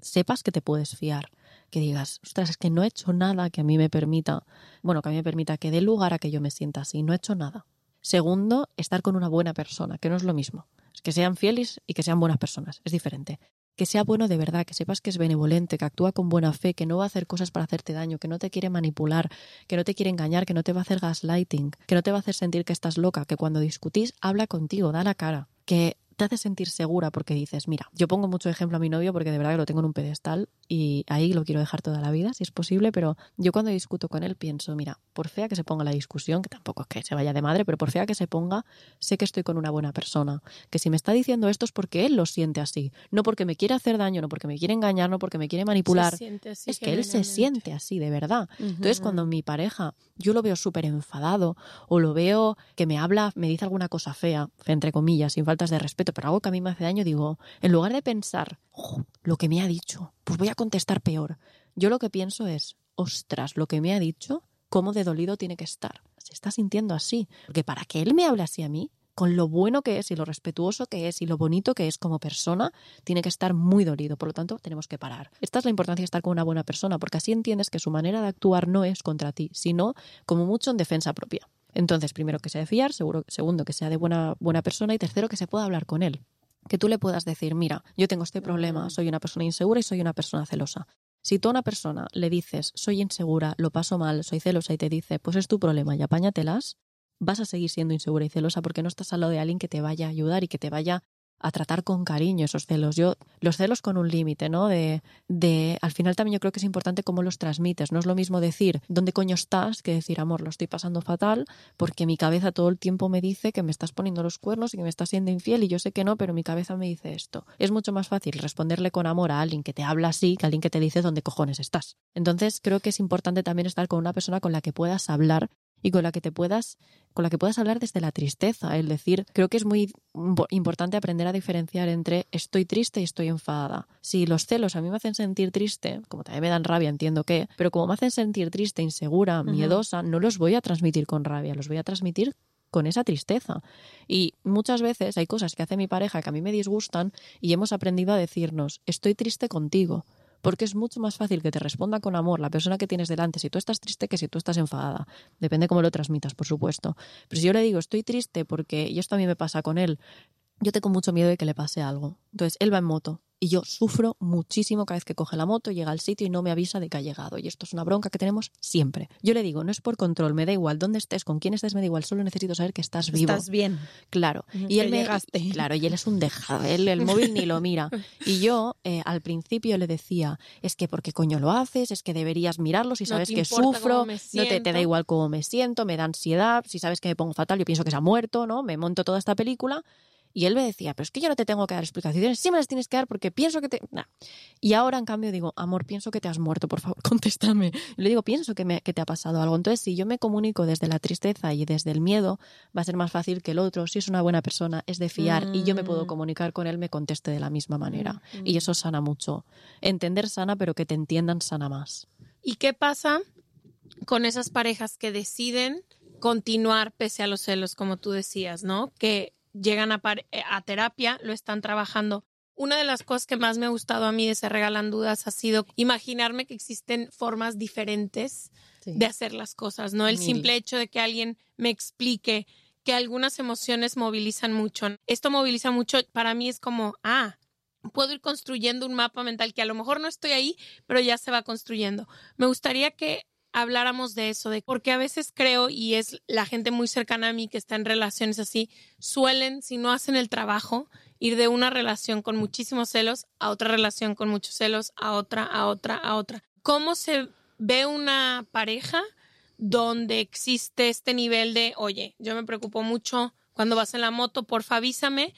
sepas que te puedes fiar. Que digas, ostras, es que no he hecho nada que a mí me permita, bueno, que a mí me permita que dé lugar a que yo me sienta así. No he hecho nada. Segundo, estar con una buena persona, que no es lo mismo. Es que sean fieles y que sean buenas personas. Es diferente. Que sea bueno de verdad, que sepas que es benevolente, que actúa con buena fe, que no va a hacer cosas para hacerte daño, que no te quiere manipular, que no te quiere engañar, que no te va a hacer gaslighting, que no te va a hacer sentir que estás loca, que cuando discutís habla contigo, da la cara, que te hace sentir segura porque dices, mira, yo pongo mucho ejemplo a mi novio porque de verdad que lo tengo en un pedestal y ahí lo quiero dejar toda la vida, si es posible, pero yo cuando discuto con él pienso, mira, por fea que se ponga la discusión, que tampoco es que se vaya de madre, pero por fea que se ponga, sé que estoy con una buena persona, que si me está diciendo esto es porque él lo siente así, no porque me quiere hacer daño, no porque me quiere engañar, no porque me quiere manipular, es que él se siente así, de verdad. Entonces, cuando mi pareja, yo lo veo súper enfadado o lo veo que me habla, me dice alguna cosa fea, entre comillas, sin faltas de respeto, pero algo que a mí me hace daño, digo, en lugar de pensar, "Jo, lo que me ha dicho, pues voy a contestar peor. Yo lo que pienso es, ostras, lo que me ha dicho, cómo de dolido tiene que estar. Se está sintiendo así. Porque para que él me hable así a mí, con lo bueno que es y lo respetuoso que es y lo bonito que es como persona, tiene que estar muy dolido. Por lo tanto, tenemos que parar. Esta es la importancia de estar con una buena persona, porque así entiendes que su manera de actuar no es contra ti, sino como mucho en defensa propia. Entonces, primero que sea de fiar, seguro, segundo que sea de buena, buena persona y tercero que se pueda hablar con él. Que tú le puedas decir, mira, yo tengo este problema, soy una persona insegura y soy una persona celosa. Si tú a una persona le dices, soy insegura, lo paso mal, soy celosa y te dice, pues es tu problema y apáñatelas, vas a seguir siendo insegura y celosa porque no estás al lado de alguien que te vaya a ayudar y que te vaya a tratar con cariño esos celos. Yo, los celos con un límite, ¿no? De, de, al final también yo creo que es importante cómo los transmites. No es lo mismo decir, ¿dónde coño estás? que decir, amor, lo estoy pasando fatal porque mi cabeza todo el tiempo me dice que me estás poniendo los cuernos y que me estás siendo infiel y yo sé que no, pero mi cabeza me dice esto. Es mucho más fácil responderle con amor a alguien que te habla así que a alguien que te dice dónde cojones estás. Entonces creo que es importante también estar con una persona con la que puedas hablar y con la que te puedas con la que puedas hablar desde la tristeza, es decir, creo que es muy impo- importante aprender a diferenciar entre estoy triste y estoy enfadada. Si los celos a mí me hacen sentir triste, como también me dan rabia, entiendo que, pero como me hacen sentir triste, insegura, miedosa, no los voy a transmitir con rabia, los voy a transmitir con esa tristeza. Y muchas veces hay cosas que hace mi pareja que a mí me disgustan y hemos aprendido a decirnos, estoy triste contigo. Porque es mucho más fácil que te responda con amor la persona que tienes delante si tú estás triste que si tú estás enfadada. Depende cómo lo transmitas, por supuesto. Pero si yo le digo, estoy triste porque, y esto a mí me pasa con él, yo tengo mucho miedo de que le pase algo. Entonces, él va en moto y yo sufro muchísimo cada vez que coge la moto, llega al sitio y no me avisa de que ha llegado. Y esto es una bronca que tenemos siempre. Yo le digo, no es por control, me da igual dónde estés, con quién estés, me da igual, solo necesito saber que estás vivo. Estás bien. Claro. Y él me, y- Claro, y él es un dejado. Él el móvil ni lo mira. Y yo eh, al principio le decía, es que ¿por qué coño lo haces? Es que deberías mirarlo si sabes que sufro, no te, te da igual cómo me siento, me da ansiedad, si sabes que me pongo fatal, yo pienso que se ha muerto, ¿no? Me monto toda esta película. Y él me decía, pero es que yo no te tengo que dar explicaciones, sí me las tienes que dar porque pienso que te... Nah. Y ahora, en cambio, digo, amor, pienso que te has muerto, por favor, contéstame. Y le digo, pienso que, me, que te ha pasado algo. Entonces, si yo me comunico desde la tristeza y desde el miedo, va a ser más fácil que el otro, si es una buena persona, es de fiar y yo me puedo comunicar con él, me conteste de la misma manera. Y eso sana mucho. Entender sana, pero que te entiendan sana más. ¿Y qué pasa con esas parejas que deciden continuar pese a los celos, como tú decías, ¿no? Que llegan a, par- eh, a terapia, lo están trabajando. Una de las cosas que más me ha gustado a mí de Se Regalan Dudas ha sido imaginarme que existen formas diferentes Sí. de hacer las cosas, ¿no? El Mil. simple hecho de que alguien me explique que algunas emociones movilizan mucho. Esto moviliza mucho, para mí es como, ah, puedo ir construyendo un mapa mental que a lo mejor no estoy ahí, pero ya se va construyendo. Me gustaría que habláramos de eso, de porque a veces creo, y es la gente muy cercana a mí que está en relaciones así, suelen, si no hacen el trabajo, ir de una relación con muchísimos celos a otra relación con muchos celos, a otra, a otra, a otra. ¿Cómo se ve una pareja donde existe este nivel de, oye, yo me preocupo mucho cuando vas en la moto, porfa avísame,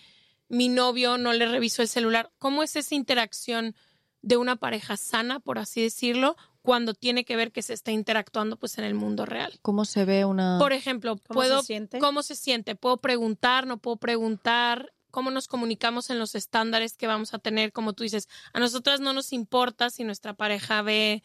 mi novio no le revisó el celular. ¿Cómo es esa interacción de una pareja sana, por así decirlo, cuando tiene que ver que se está interactuando pues en el mundo real? ¿Cómo se ve una...? Por ejemplo, ¿Cómo puedo se siente? ¿Cómo se siente? ¿Puedo preguntar? ¿No puedo preguntar? ¿Cómo nos comunicamos en los estándares que vamos a tener? Como tú dices, a nosotras no nos importa si nuestra pareja ve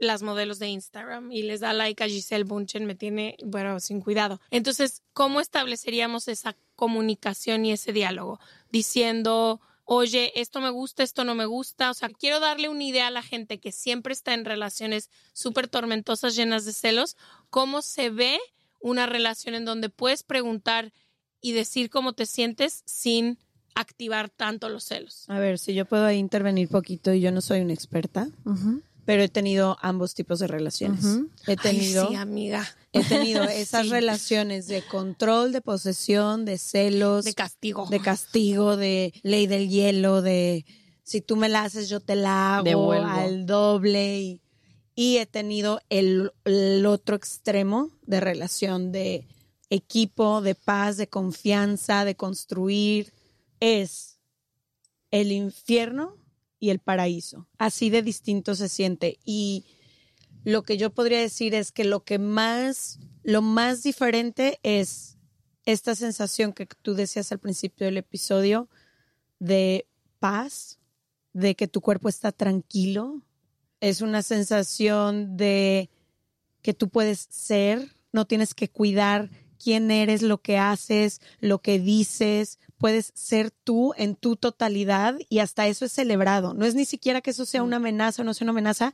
las modelos de Instagram y les da like a Giselle Bunchen, me tiene, bueno, sin cuidado. Entonces, ¿cómo estableceríamos esa comunicación y ese diálogo? Diciendo, oye, esto me gusta, esto no me gusta. O sea, quiero darle una idea a la gente que siempre está en relaciones súper tormentosas, llenas de celos, cómo se ve una relación en donde puedes preguntar y decir cómo te sientes sin activar tanto los celos. A ver, si yo puedo ahí intervenir poquito y yo no soy una experta. Pero he tenido ambos tipos de relaciones. He tenido, Ay, sí, amiga. he tenido esas Sí. relaciones de control, de posesión, de celos, De castigo. de castigo, de ley del hielo, de si tú me la haces, yo te la hago Devuelvo. al doble. Y, y he tenido el, el otro extremo de relación de equipo, de paz, de confianza, de construir. Es el infierno y el paraíso. Así de distinto se siente. Y lo que yo podría decir es que lo que más, lo más diferente es esta sensación que tú decías al principio del episodio de paz, de que tu cuerpo está tranquilo. Es una sensación de que tú puedes ser, no tienes que cuidar quién eres, lo que haces, lo que dices, puedes ser tú en tu totalidad y hasta eso es celebrado. No es ni siquiera que eso sea una amenaza o no sea una amenaza,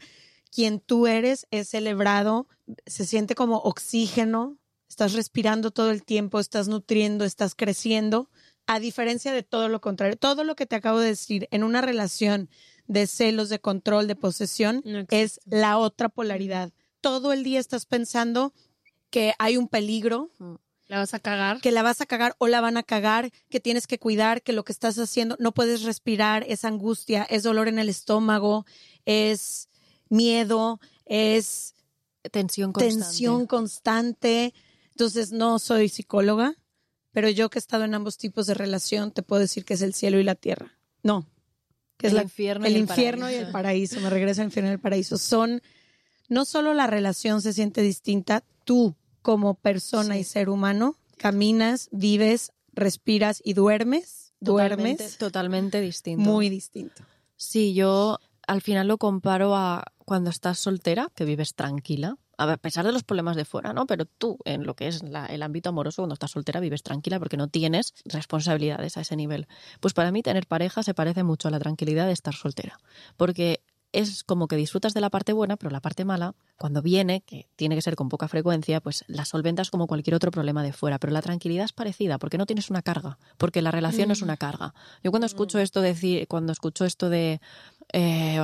quien tú eres es celebrado, se siente como oxígeno, estás respirando todo el tiempo, estás nutriendo, estás creciendo, a diferencia de todo lo contrario. Todo lo que te acabo de decir en una relación de celos, de control, de posesión, No es la otra polaridad. Todo el día estás pensando que hay un peligro, ¿La vas a cagar? que la vas a cagar o la van a cagar, que tienes que cuidar, que lo que estás haciendo no puedes respirar, es angustia, es dolor en el estómago, es miedo, es Tensión constante. tensión constante. Entonces, no soy psicóloga, pero yo que he estado en ambos tipos de relación, te puedo decir que es el cielo y la tierra. No, que es El la- infierno y el el infierno y paraíso. el paraíso. Me regresa al infierno y el paraíso. Son, no solo la relación se siente distinta, tú como persona y ser humano, caminas, vives, respiras y duermes, Totalmente, duermes totalmente distinto. muy distinto. Sí, yo al final lo comparo a cuando estás soltera, que vives tranquila, a pesar de los problemas de fuera, ¿no? Pero tú, en lo que es la- el ámbito amoroso, cuando estás soltera, vives tranquila porque no tienes responsabilidades a ese nivel. Pues para mí tener pareja se parece mucho a la tranquilidad de estar soltera, porque es como que disfrutas de la parte buena, pero la parte mala, cuando viene, que tiene que ser con poca frecuencia, pues la solventas como cualquier otro problema de fuera. Pero la tranquilidad es parecida, porque no tienes una carga, porque la relación no es una carga. Yo cuando escucho esto decir, cuando escucho esto de eh,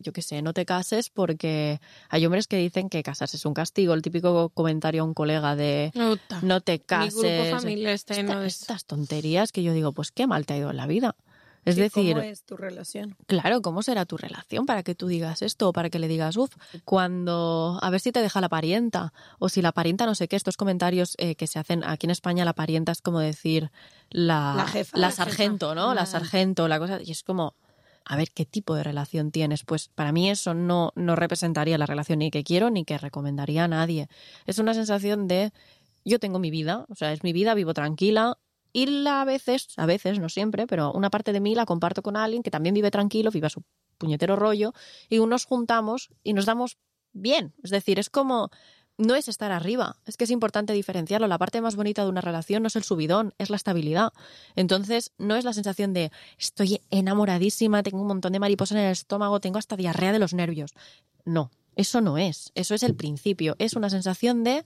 yo qué sé, no te cases porque hay hombres que dicen que casarse es un castigo. El típico comentario a un colega de no te Mi cases. grupo familiar está lleno Esta- de eso. estas tonterías que yo digo, pues qué mal te ha ido en la vida. Es ¿Y decir, ¿Cómo es tu relación? Claro, ¿cómo será tu relación para que tú digas esto o para que le digas, uff, cuando, a ver si te deja la parienta o si la parienta no sé qué, estos comentarios eh, que se hacen aquí en España, la parienta es como decir la, La jefa. la La jefa. sargento, ¿no? La sargento, la cosa, y es como, a ver qué tipo de relación tienes. Pues para mí eso no, no representaría la relación ni que quiero ni que recomendaría a nadie. Es una sensación de, yo tengo mi vida, o sea, es mi vida, vivo tranquila, y la, a veces, a veces, no siempre, pero una parte de mí la comparto con alguien que también vive tranquilo, vive a su puñetero rollo, y nos juntamos y nos damos bien. Es decir, es como no es estar arriba, es que es importante diferenciarlo. La parte más bonita de una relación no es el subidón, es la estabilidad. Entonces, no es la sensación de estoy enamoradísima, tengo un montón de mariposas en el estómago, tengo hasta diarrea de los nervios. No, eso no es, eso es el principio, es una sensación de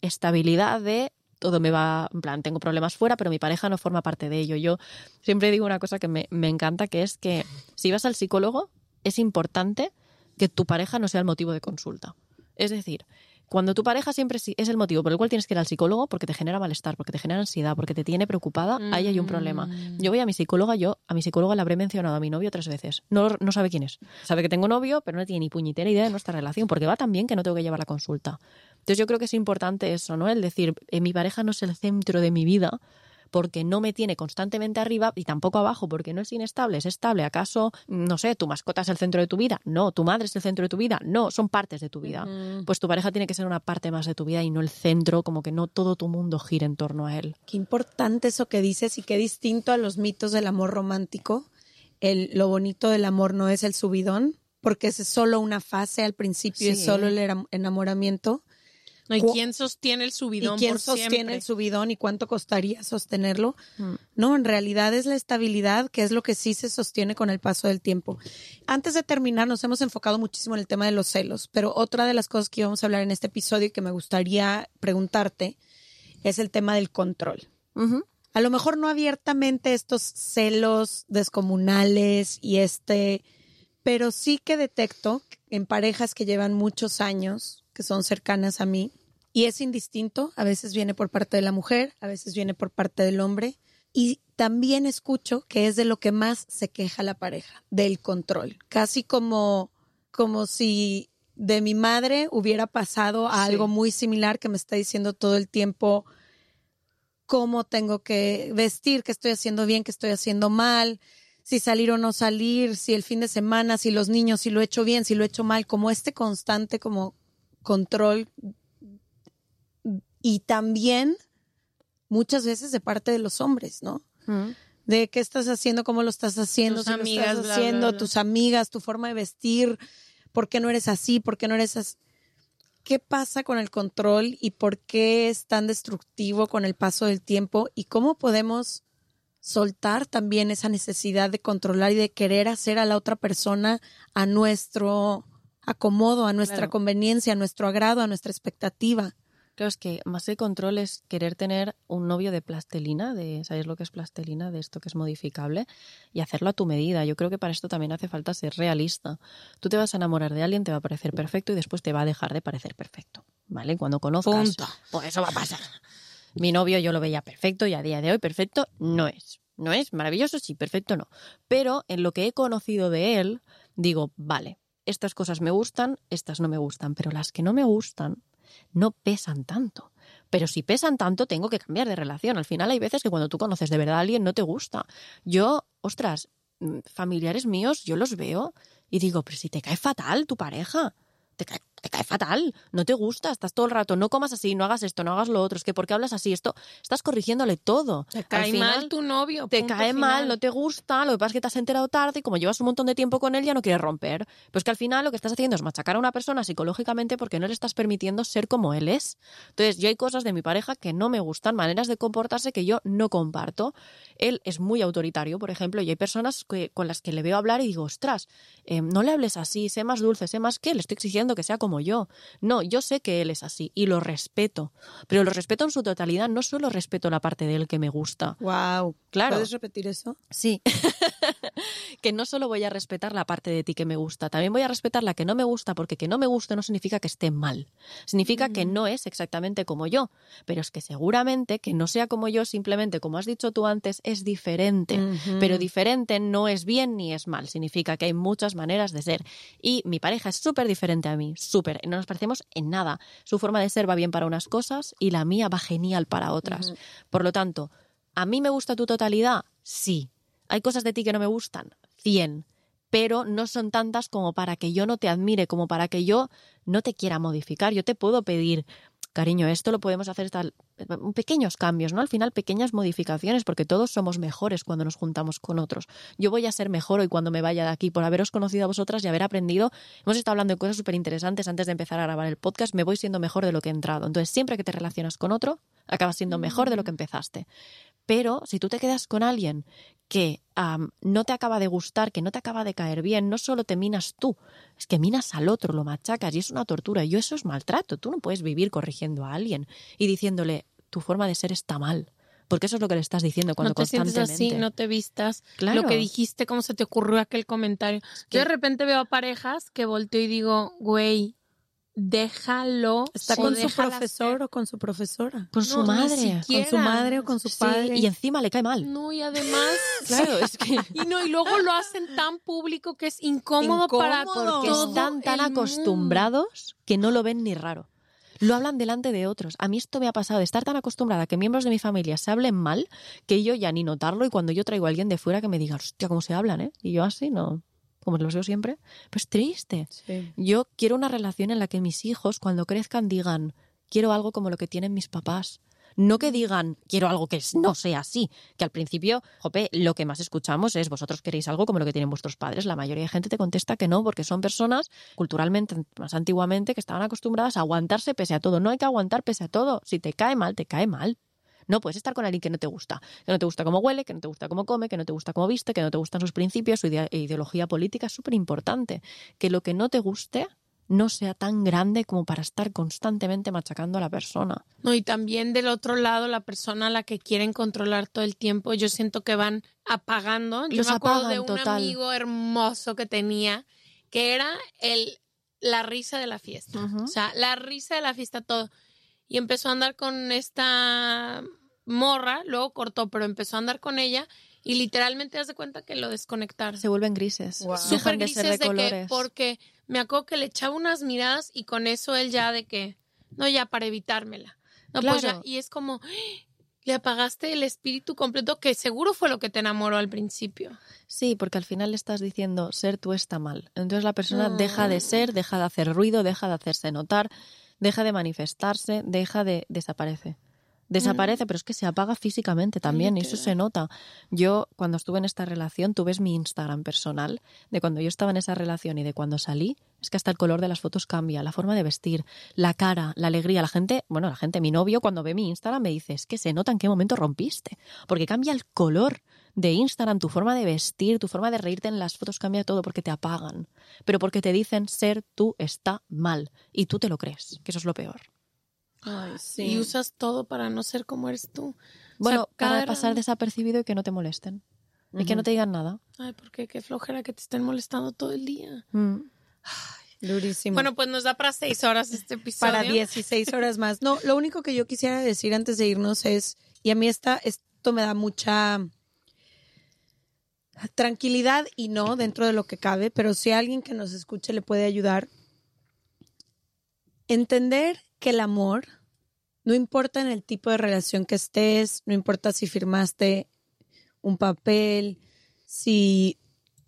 estabilidad, de todo me va, en plan, tengo problemas fuera, pero mi pareja no forma parte de ello. Yo siempre digo una cosa que me, me encanta, que es que si vas al psicólogo, es importante que tu pareja no sea el motivo de consulta. Es decir, cuando tu pareja siempre sí- es el motivo por el cual tienes que ir al psicólogo, porque te genera malestar, porque te genera ansiedad, porque te tiene preocupada, ahí hay un problema. Yo voy a mi psicóloga, yo a mi psicóloga le habré mencionado a mi novio tres veces. No, no sabe quién es. Sabe que tengo novio, pero no tiene ni puñetera idea de nuestra relación, porque va tan bien que no tengo que llevar la consulta. Entonces yo creo que es importante eso, ¿no? El decir, eh, mi pareja no es el centro de mi vida, porque no me tiene constantemente arriba y tampoco abajo porque no es inestable, es estable. ¿Acaso, no sé, tu mascota es el centro de tu vida? No, tu madre es el centro de tu vida. No, son partes de tu vida. Pues tu pareja tiene que ser una parte más de tu vida y no el centro, como que no todo tu mundo gira en torno a él. Qué importante eso que dices y qué distinto a los mitos del amor romántico. El, lo bonito del amor no es el subidón, porque es solo una fase al principio, es solo el enamoramiento. No, ¿Y quién sostiene el ¿Y subidón quién por sostiene siempre? el subidón y cuánto costaría sostenerlo? Mm. No, en realidad es la estabilidad, que es lo que sí se sostiene con el paso del tiempo. Antes de terminar, nos hemos enfocado muchísimo en el tema de los celos, pero otra de las cosas que íbamos a hablar en este episodio y que me gustaría preguntarte es el tema del control. A lo mejor no abiertamente estos celos descomunales y este, pero sí que detecto en parejas que llevan muchos años, que son cercanas a mí, y es indistinto, a veces viene por parte de la mujer, a veces viene por parte del hombre, y también escucho que es de lo que más se queja la pareja, del control, casi como, como si de mi madre hubiera pasado a Sí. algo muy similar que me está diciendo todo el tiempo cómo tengo que vestir, qué estoy haciendo bien, qué estoy haciendo mal, si salir o no salir, si el fin de semana, si los niños, si lo he hecho bien, si lo he hecho mal, como este constante como control y también muchas veces de parte de los hombres, ¿no? De qué estás haciendo, cómo lo estás haciendo, Tus si lo amigas, estás bla, bla, haciendo, bla. tus amigas, tu forma de vestir, por qué no eres así, por qué no eres así. ¿Qué pasa con el control y por qué es tan destructivo con el paso del tiempo y cómo podemos soltar también esa necesidad de controlar y de querer hacer a la otra persona a nuestro acomodo, a nuestra Claro. conveniencia, a nuestro agrado, a nuestra expectativa? Claro, es que más que control es querer tener un novio de plastelina, de ¿sabes lo que es plastelina? De esto que es modificable, y hacerlo a tu medida. Yo creo que para esto también hace falta ser realista. Tú te vas a enamorar de alguien, te va a parecer perfecto y después te va a dejar de parecer perfecto. ¿Vale? Cuando conozcas. Punto. Pues eso va a pasar. Mi novio yo lo veía perfecto y a día de hoy perfecto no es. No es maravilloso, sí, perfecto no. Pero en lo que he conocido de él, digo, vale, estas cosas me gustan, estas no me gustan, pero las que no me gustan no pesan tanto. Pero si pesan tanto, tengo que cambiar de relación. Al final hay veces que cuando tú conoces de verdad a alguien no te gusta. Yo, ostras, mm, familiares míos, yo los veo y digo, pero si te cae fatal tu pareja. Te cae, te cae fatal, no te gusta, estás todo el rato, no comas así, no hagas esto, no hagas lo otro, es que ¿por qué hablas así? Esto, estás corrigiéndole todo. Te cae final, mal tu novio. te cae mal, final. no te gusta, lo que pasa es que te has enterado tarde y como llevas un montón de tiempo con él ya no quieres romper. Pues que al final lo que estás haciendo es machacar a una persona psicológicamente porque no le estás permitiendo ser como él es. Entonces yo hay cosas de mi pareja que no me gustan, maneras de comportarse que yo no comparto. Él es muy autoritario, por ejemplo, y hay personas que- con las que le veo hablar y digo, ostras, eh, no le hables así, sé más dulce, sé más que, le estoy exigiendo que sea como yo. No, yo sé que él es así y lo respeto, pero lo respeto en su totalidad, no solo respeto la parte de él que me gusta. Wow. Claro. ¿Puedes repetir eso? Sí. que no solo voy a respetar la parte de ti que me gusta, también voy a respetar la que no me gusta, porque que no me guste no significa que esté mal. Significa que no es exactamente como yo, pero es que seguramente que no sea como yo, simplemente como has dicho tú antes, es diferente. Pero diferente no es bien ni es mal, significa que hay muchas maneras de ser. Y mi pareja es súper diferente a mí, súper, no nos parecemos en nada. Su forma de ser va bien para unas cosas y la mía va genial para otras. Por lo tanto, ¿a mí me gusta tu totalidad? Sí. ¿Hay cosas de ti que no me gustan? 100. Pero no son tantas como para que yo no te admire, como para que yo no te quiera modificar. Yo te puedo pedir cariño, esto lo podemos hacer tal, pequeños cambios, ¿no? Al final pequeñas modificaciones, porque todos somos mejores cuando nos juntamos con otros. Yo voy a ser mejor hoy cuando me vaya de aquí por haberos conocido a vosotras y haber aprendido. Hemos estado hablando de cosas súper interesantes antes de empezar a grabar el podcast, me voy siendo mejor de lo que he entrado. Entonces, siempre que te relacionas con otro, acabas siendo mejor de lo que empezaste. Pero si tú te quedas con alguien que no te acaba de gustar, que no te acaba de caer bien, no solo te minas tú, es que minas al otro, lo machacas y es una tortura. Y eso es maltrato. Tú no puedes vivir corrigiendo a alguien y diciéndole tu forma de ser está mal. Porque eso es lo que le estás diciendo cuando no te sientes constantemente. así, no te vistas. Claro. Lo que dijiste, cómo se te ocurrió aquel comentario. Yo de repente veo a parejas que volteo y digo, güey, déjalo. Está con su profesor o con su profesora. Con su No, madre. Con su madre o con su Sí, padre. y encima le cae mal. No, y además. Claro, es que Y no, y luego lo hacen tan público que es incómodo, para porque todo están tan mundo. acostumbrados que no lo ven ni raro. Lo hablan delante de otros. A mí esto me ha pasado de estar tan acostumbrada a que miembros de mi familia se hablen mal que yo ya ni notarlo y cuando yo traigo a alguien de fuera que me diga, hostia, cómo se hablan, ¿eh? Y yo así, no, como los veo siempre. Pues triste. Sí. Yo quiero una relación en la que mis hijos, cuando crezcan, digan, quiero algo como lo que tienen mis papás. No que digan, quiero algo que no sea así. Que al principio, jope, lo que más escuchamos es, vosotros queréis algo como lo que tienen vuestros padres. La mayoría de gente te contesta que no, porque son personas culturalmente, más antiguamente, que estaban acostumbradas a aguantarse pese a todo. No hay que aguantar pese a todo. Si te cae mal, te cae mal. No puedes estar con alguien que no te gusta, que no te gusta cómo huele, que no te gusta cómo come, que no te gusta cómo viste, que no te gustan sus principios, su idea- ideología política. Es súper importante que lo que no te guste no sea tan grande como para estar constantemente machacando a la persona. No, y también del otro lado, la persona a la que quieren controlar todo el tiempo, yo siento que van apagando. Yo Los me acuerdo de apagan, un total. amigo hermoso que tenía, que era el, la risa de la fiesta. Ujú. O sea, la risa de la fiesta, todo. Y empezó a andar con esta morra, luego cortó, pero empezó a andar con ella y literalmente haz de cuenta que lo desconectaron. Se vuelven grises. Wow. Súper de ser grises de de que, colores. porque me acuerdo que le echaba unas miradas y con eso él ya de que, no, ya para evitármela. No, pues ya, y es como, le apagaste el espíritu completo, que seguro fue lo que te enamoró al principio. Sí, porque al final le estás diciendo ser tú está mal. Entonces la persona No. deja de ser, deja de hacer ruido, deja de hacerse notar, deja de manifestarse, deja de desaparece. Desaparece, pero es que se apaga físicamente también, y eso se nota. Yo, cuando estuve en esta relación, tú ves mi Instagram personal, de cuando yo estaba en esa relación y de cuando salí, es que hasta el color de las fotos cambia, la forma de vestir, la cara, la alegría. La gente, bueno, la gente, mi novio, cuando ve mi Instagram me dice, es que se nota en qué momento rompiste, porque cambia el color de Instagram, tu forma de vestir, tu forma de reírte en las fotos cambia todo porque te apagan, pero porque te dicen ser tú está mal y tú te lo crees, que eso es lo peor. Ay, sí. Y usas todo para no ser como eres tú. O sea, Bueno, para pasar desapercibido y que no te molesten. Y que no te digan nada. Ay, porque qué flojera que te estén molestando todo el día. Mm. Durísimo. Bueno, pues nos da para seis horas este episodio. para 16 horas más. No, lo único que yo quisiera decir antes de irnos es, y a mí esta, esto me da mucha tranquilidad y no dentro de lo que cabe, pero si alguien que nos escuche le puede ayudar, entender que el amor, no importa en el tipo de relación que estés, no importa si firmaste un papel, si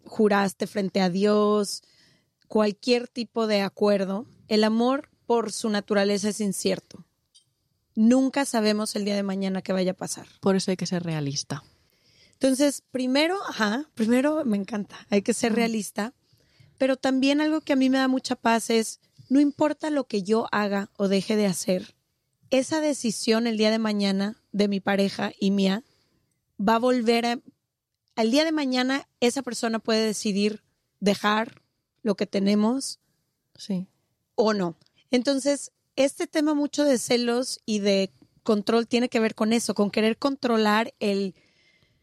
juraste frente a Dios, cualquier tipo de acuerdo, el amor por su naturaleza es incierto. Nunca sabemos el día de mañana qué vaya a pasar. Por eso hay que ser realista. Entonces, primero, ajá, primero me encanta, hay que ser realista, pero también algo que a mí me da mucha paz es, no importa lo que yo haga o deje de hacer, esa decisión el día de mañana de mi pareja y mía va a volver a... Al día de mañana esa persona puede decidir dejar lo que tenemos Sí. o no. Entonces, este tema mucho de celos y de control tiene que ver con eso, con querer controlar el,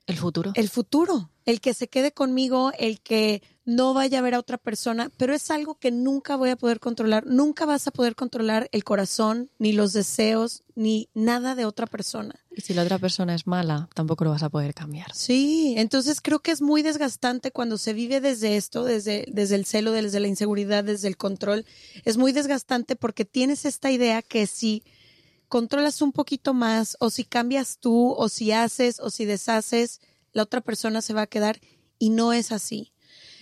El futuro. el futuro, el que se quede conmigo, el que no vaya a ver a otra persona, pero es algo que nunca voy a poder controlar. Nunca vas a poder controlar el corazón, ni los deseos, ni nada de otra persona. Y si la otra persona es mala, tampoco lo vas a poder cambiar. Sí, entonces creo que es muy desgastante cuando se vive desde esto, desde, desde el celo, desde la inseguridad, desde el control. Es muy desgastante porque tienes esta idea que si controlas un poquito más, o si cambias tú, o si haces, o si deshaces, la otra persona se va a quedar y no es así.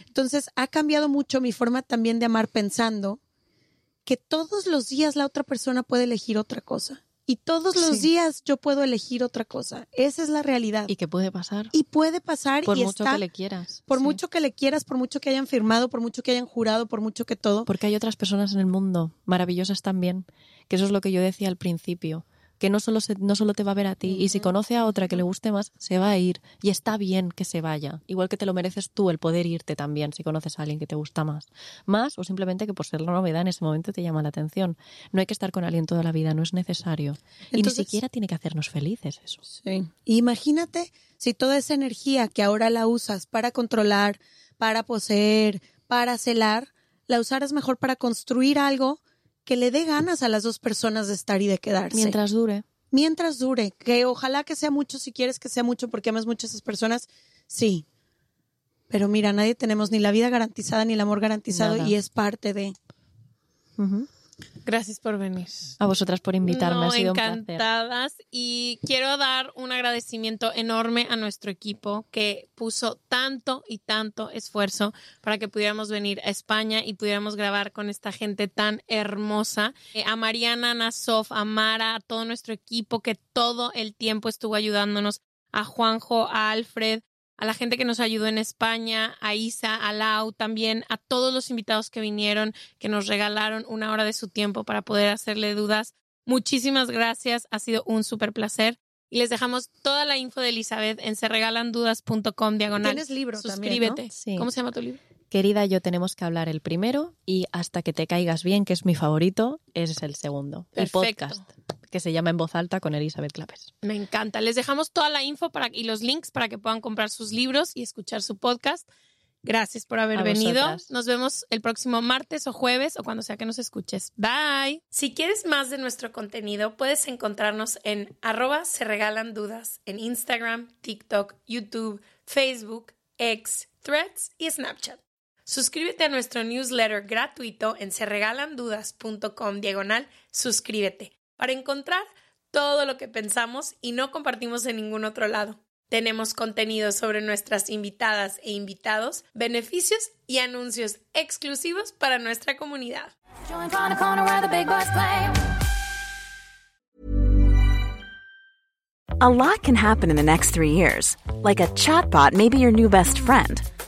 Entonces ha cambiado mucho mi forma también de amar pensando que todos los días la otra persona puede elegir otra cosa. Y todos los Sí. días yo puedo elegir otra cosa. Esa es la realidad. ¿Y qué puede pasar? Y puede pasar por y mucho está, que le quieras. por sí. mucho que le quieras, por mucho que hayan firmado, por mucho que hayan jurado, por mucho que todo. Porque hay otras personas en el mundo maravillosas también, que eso es lo que yo decía al principio, que no solo, se- no solo te va a ver a ti, y si conoce a otra que le guste más, se va a ir, y está bien que se vaya, igual que te lo mereces tú el poder irte también si conoces a alguien que te gusta más, más o simplemente que por ser la novedad en ese momento te llama la atención. No hay que estar con alguien toda la vida, no es necesario. y ni siquiera tiene que hacernos felices eso. Sí. Imagínate si toda esa energía que ahora la usas para controlar, para poseer, para celar, la usaras mejor para construir algo que le dé ganas a las dos personas de estar y de quedarse. Mientras dure. Mientras dure, que ojalá que sea mucho si quieres que sea mucho porque amas mucho a esas personas, sí. Pero mira, nadie tenemos ni la vida garantizada ni el amor garantizado Nada. y es parte de... Gracias por venir. A vosotras por invitarme, No, ha sido un encantadas. Y quiero dar un agradecimiento enorme a nuestro equipo que puso tanto y tanto esfuerzo para que pudiéramos venir a España y pudiéramos grabar con esta gente tan hermosa. Eh, a Mariana, Nasof, a Mara, a todo nuestro equipo que todo el tiempo estuvo ayudándonos. A Juanjo, a Alfred, a la gente que nos ayudó en España, a Isa, a Lau, también a todos los invitados que vinieron, que nos regalaron una hora de su tiempo para poder hacerle dudas. Muchísimas gracias, ha sido un súper placer. Y les dejamos toda la info de Elizabeth en serregalandudas.com diagonal. Tienes libro también, Suscríbete. ¿no? Sí. ¿Cómo se llama tu libro? Querida, yo tenemos que hablar el primero y hasta que te caigas bien, que es mi favorito, es el segundo. El Perfecto. podcast, que se llama En Voz Alta con Elizabeth Clapes. Me encanta. Les dejamos toda la info para, y los links para que puedan comprar sus libros y escuchar su podcast. Gracias por haber A venido. vosotras. Nos vemos el próximo martes o jueves o cuando sea que nos escuches. Bye. Si quieres más de nuestro contenido, puedes encontrarnos en arroba se regalan dudas en Instagram, TikTok, YouTube, Facebook, X, Threads y Snapchat. Suscríbete a nuestro newsletter gratuito en serregalandudas.com diagonal suscríbete para encontrar todo lo que pensamos y no compartimos en ningún otro lado. Tenemos contenido sobre nuestras invitadas e invitados, beneficios y anuncios exclusivos para nuestra comunidad. Join Corner Corner where the big boys play. A lot can happen in the next three years. Like a chatbot may be your new best friend.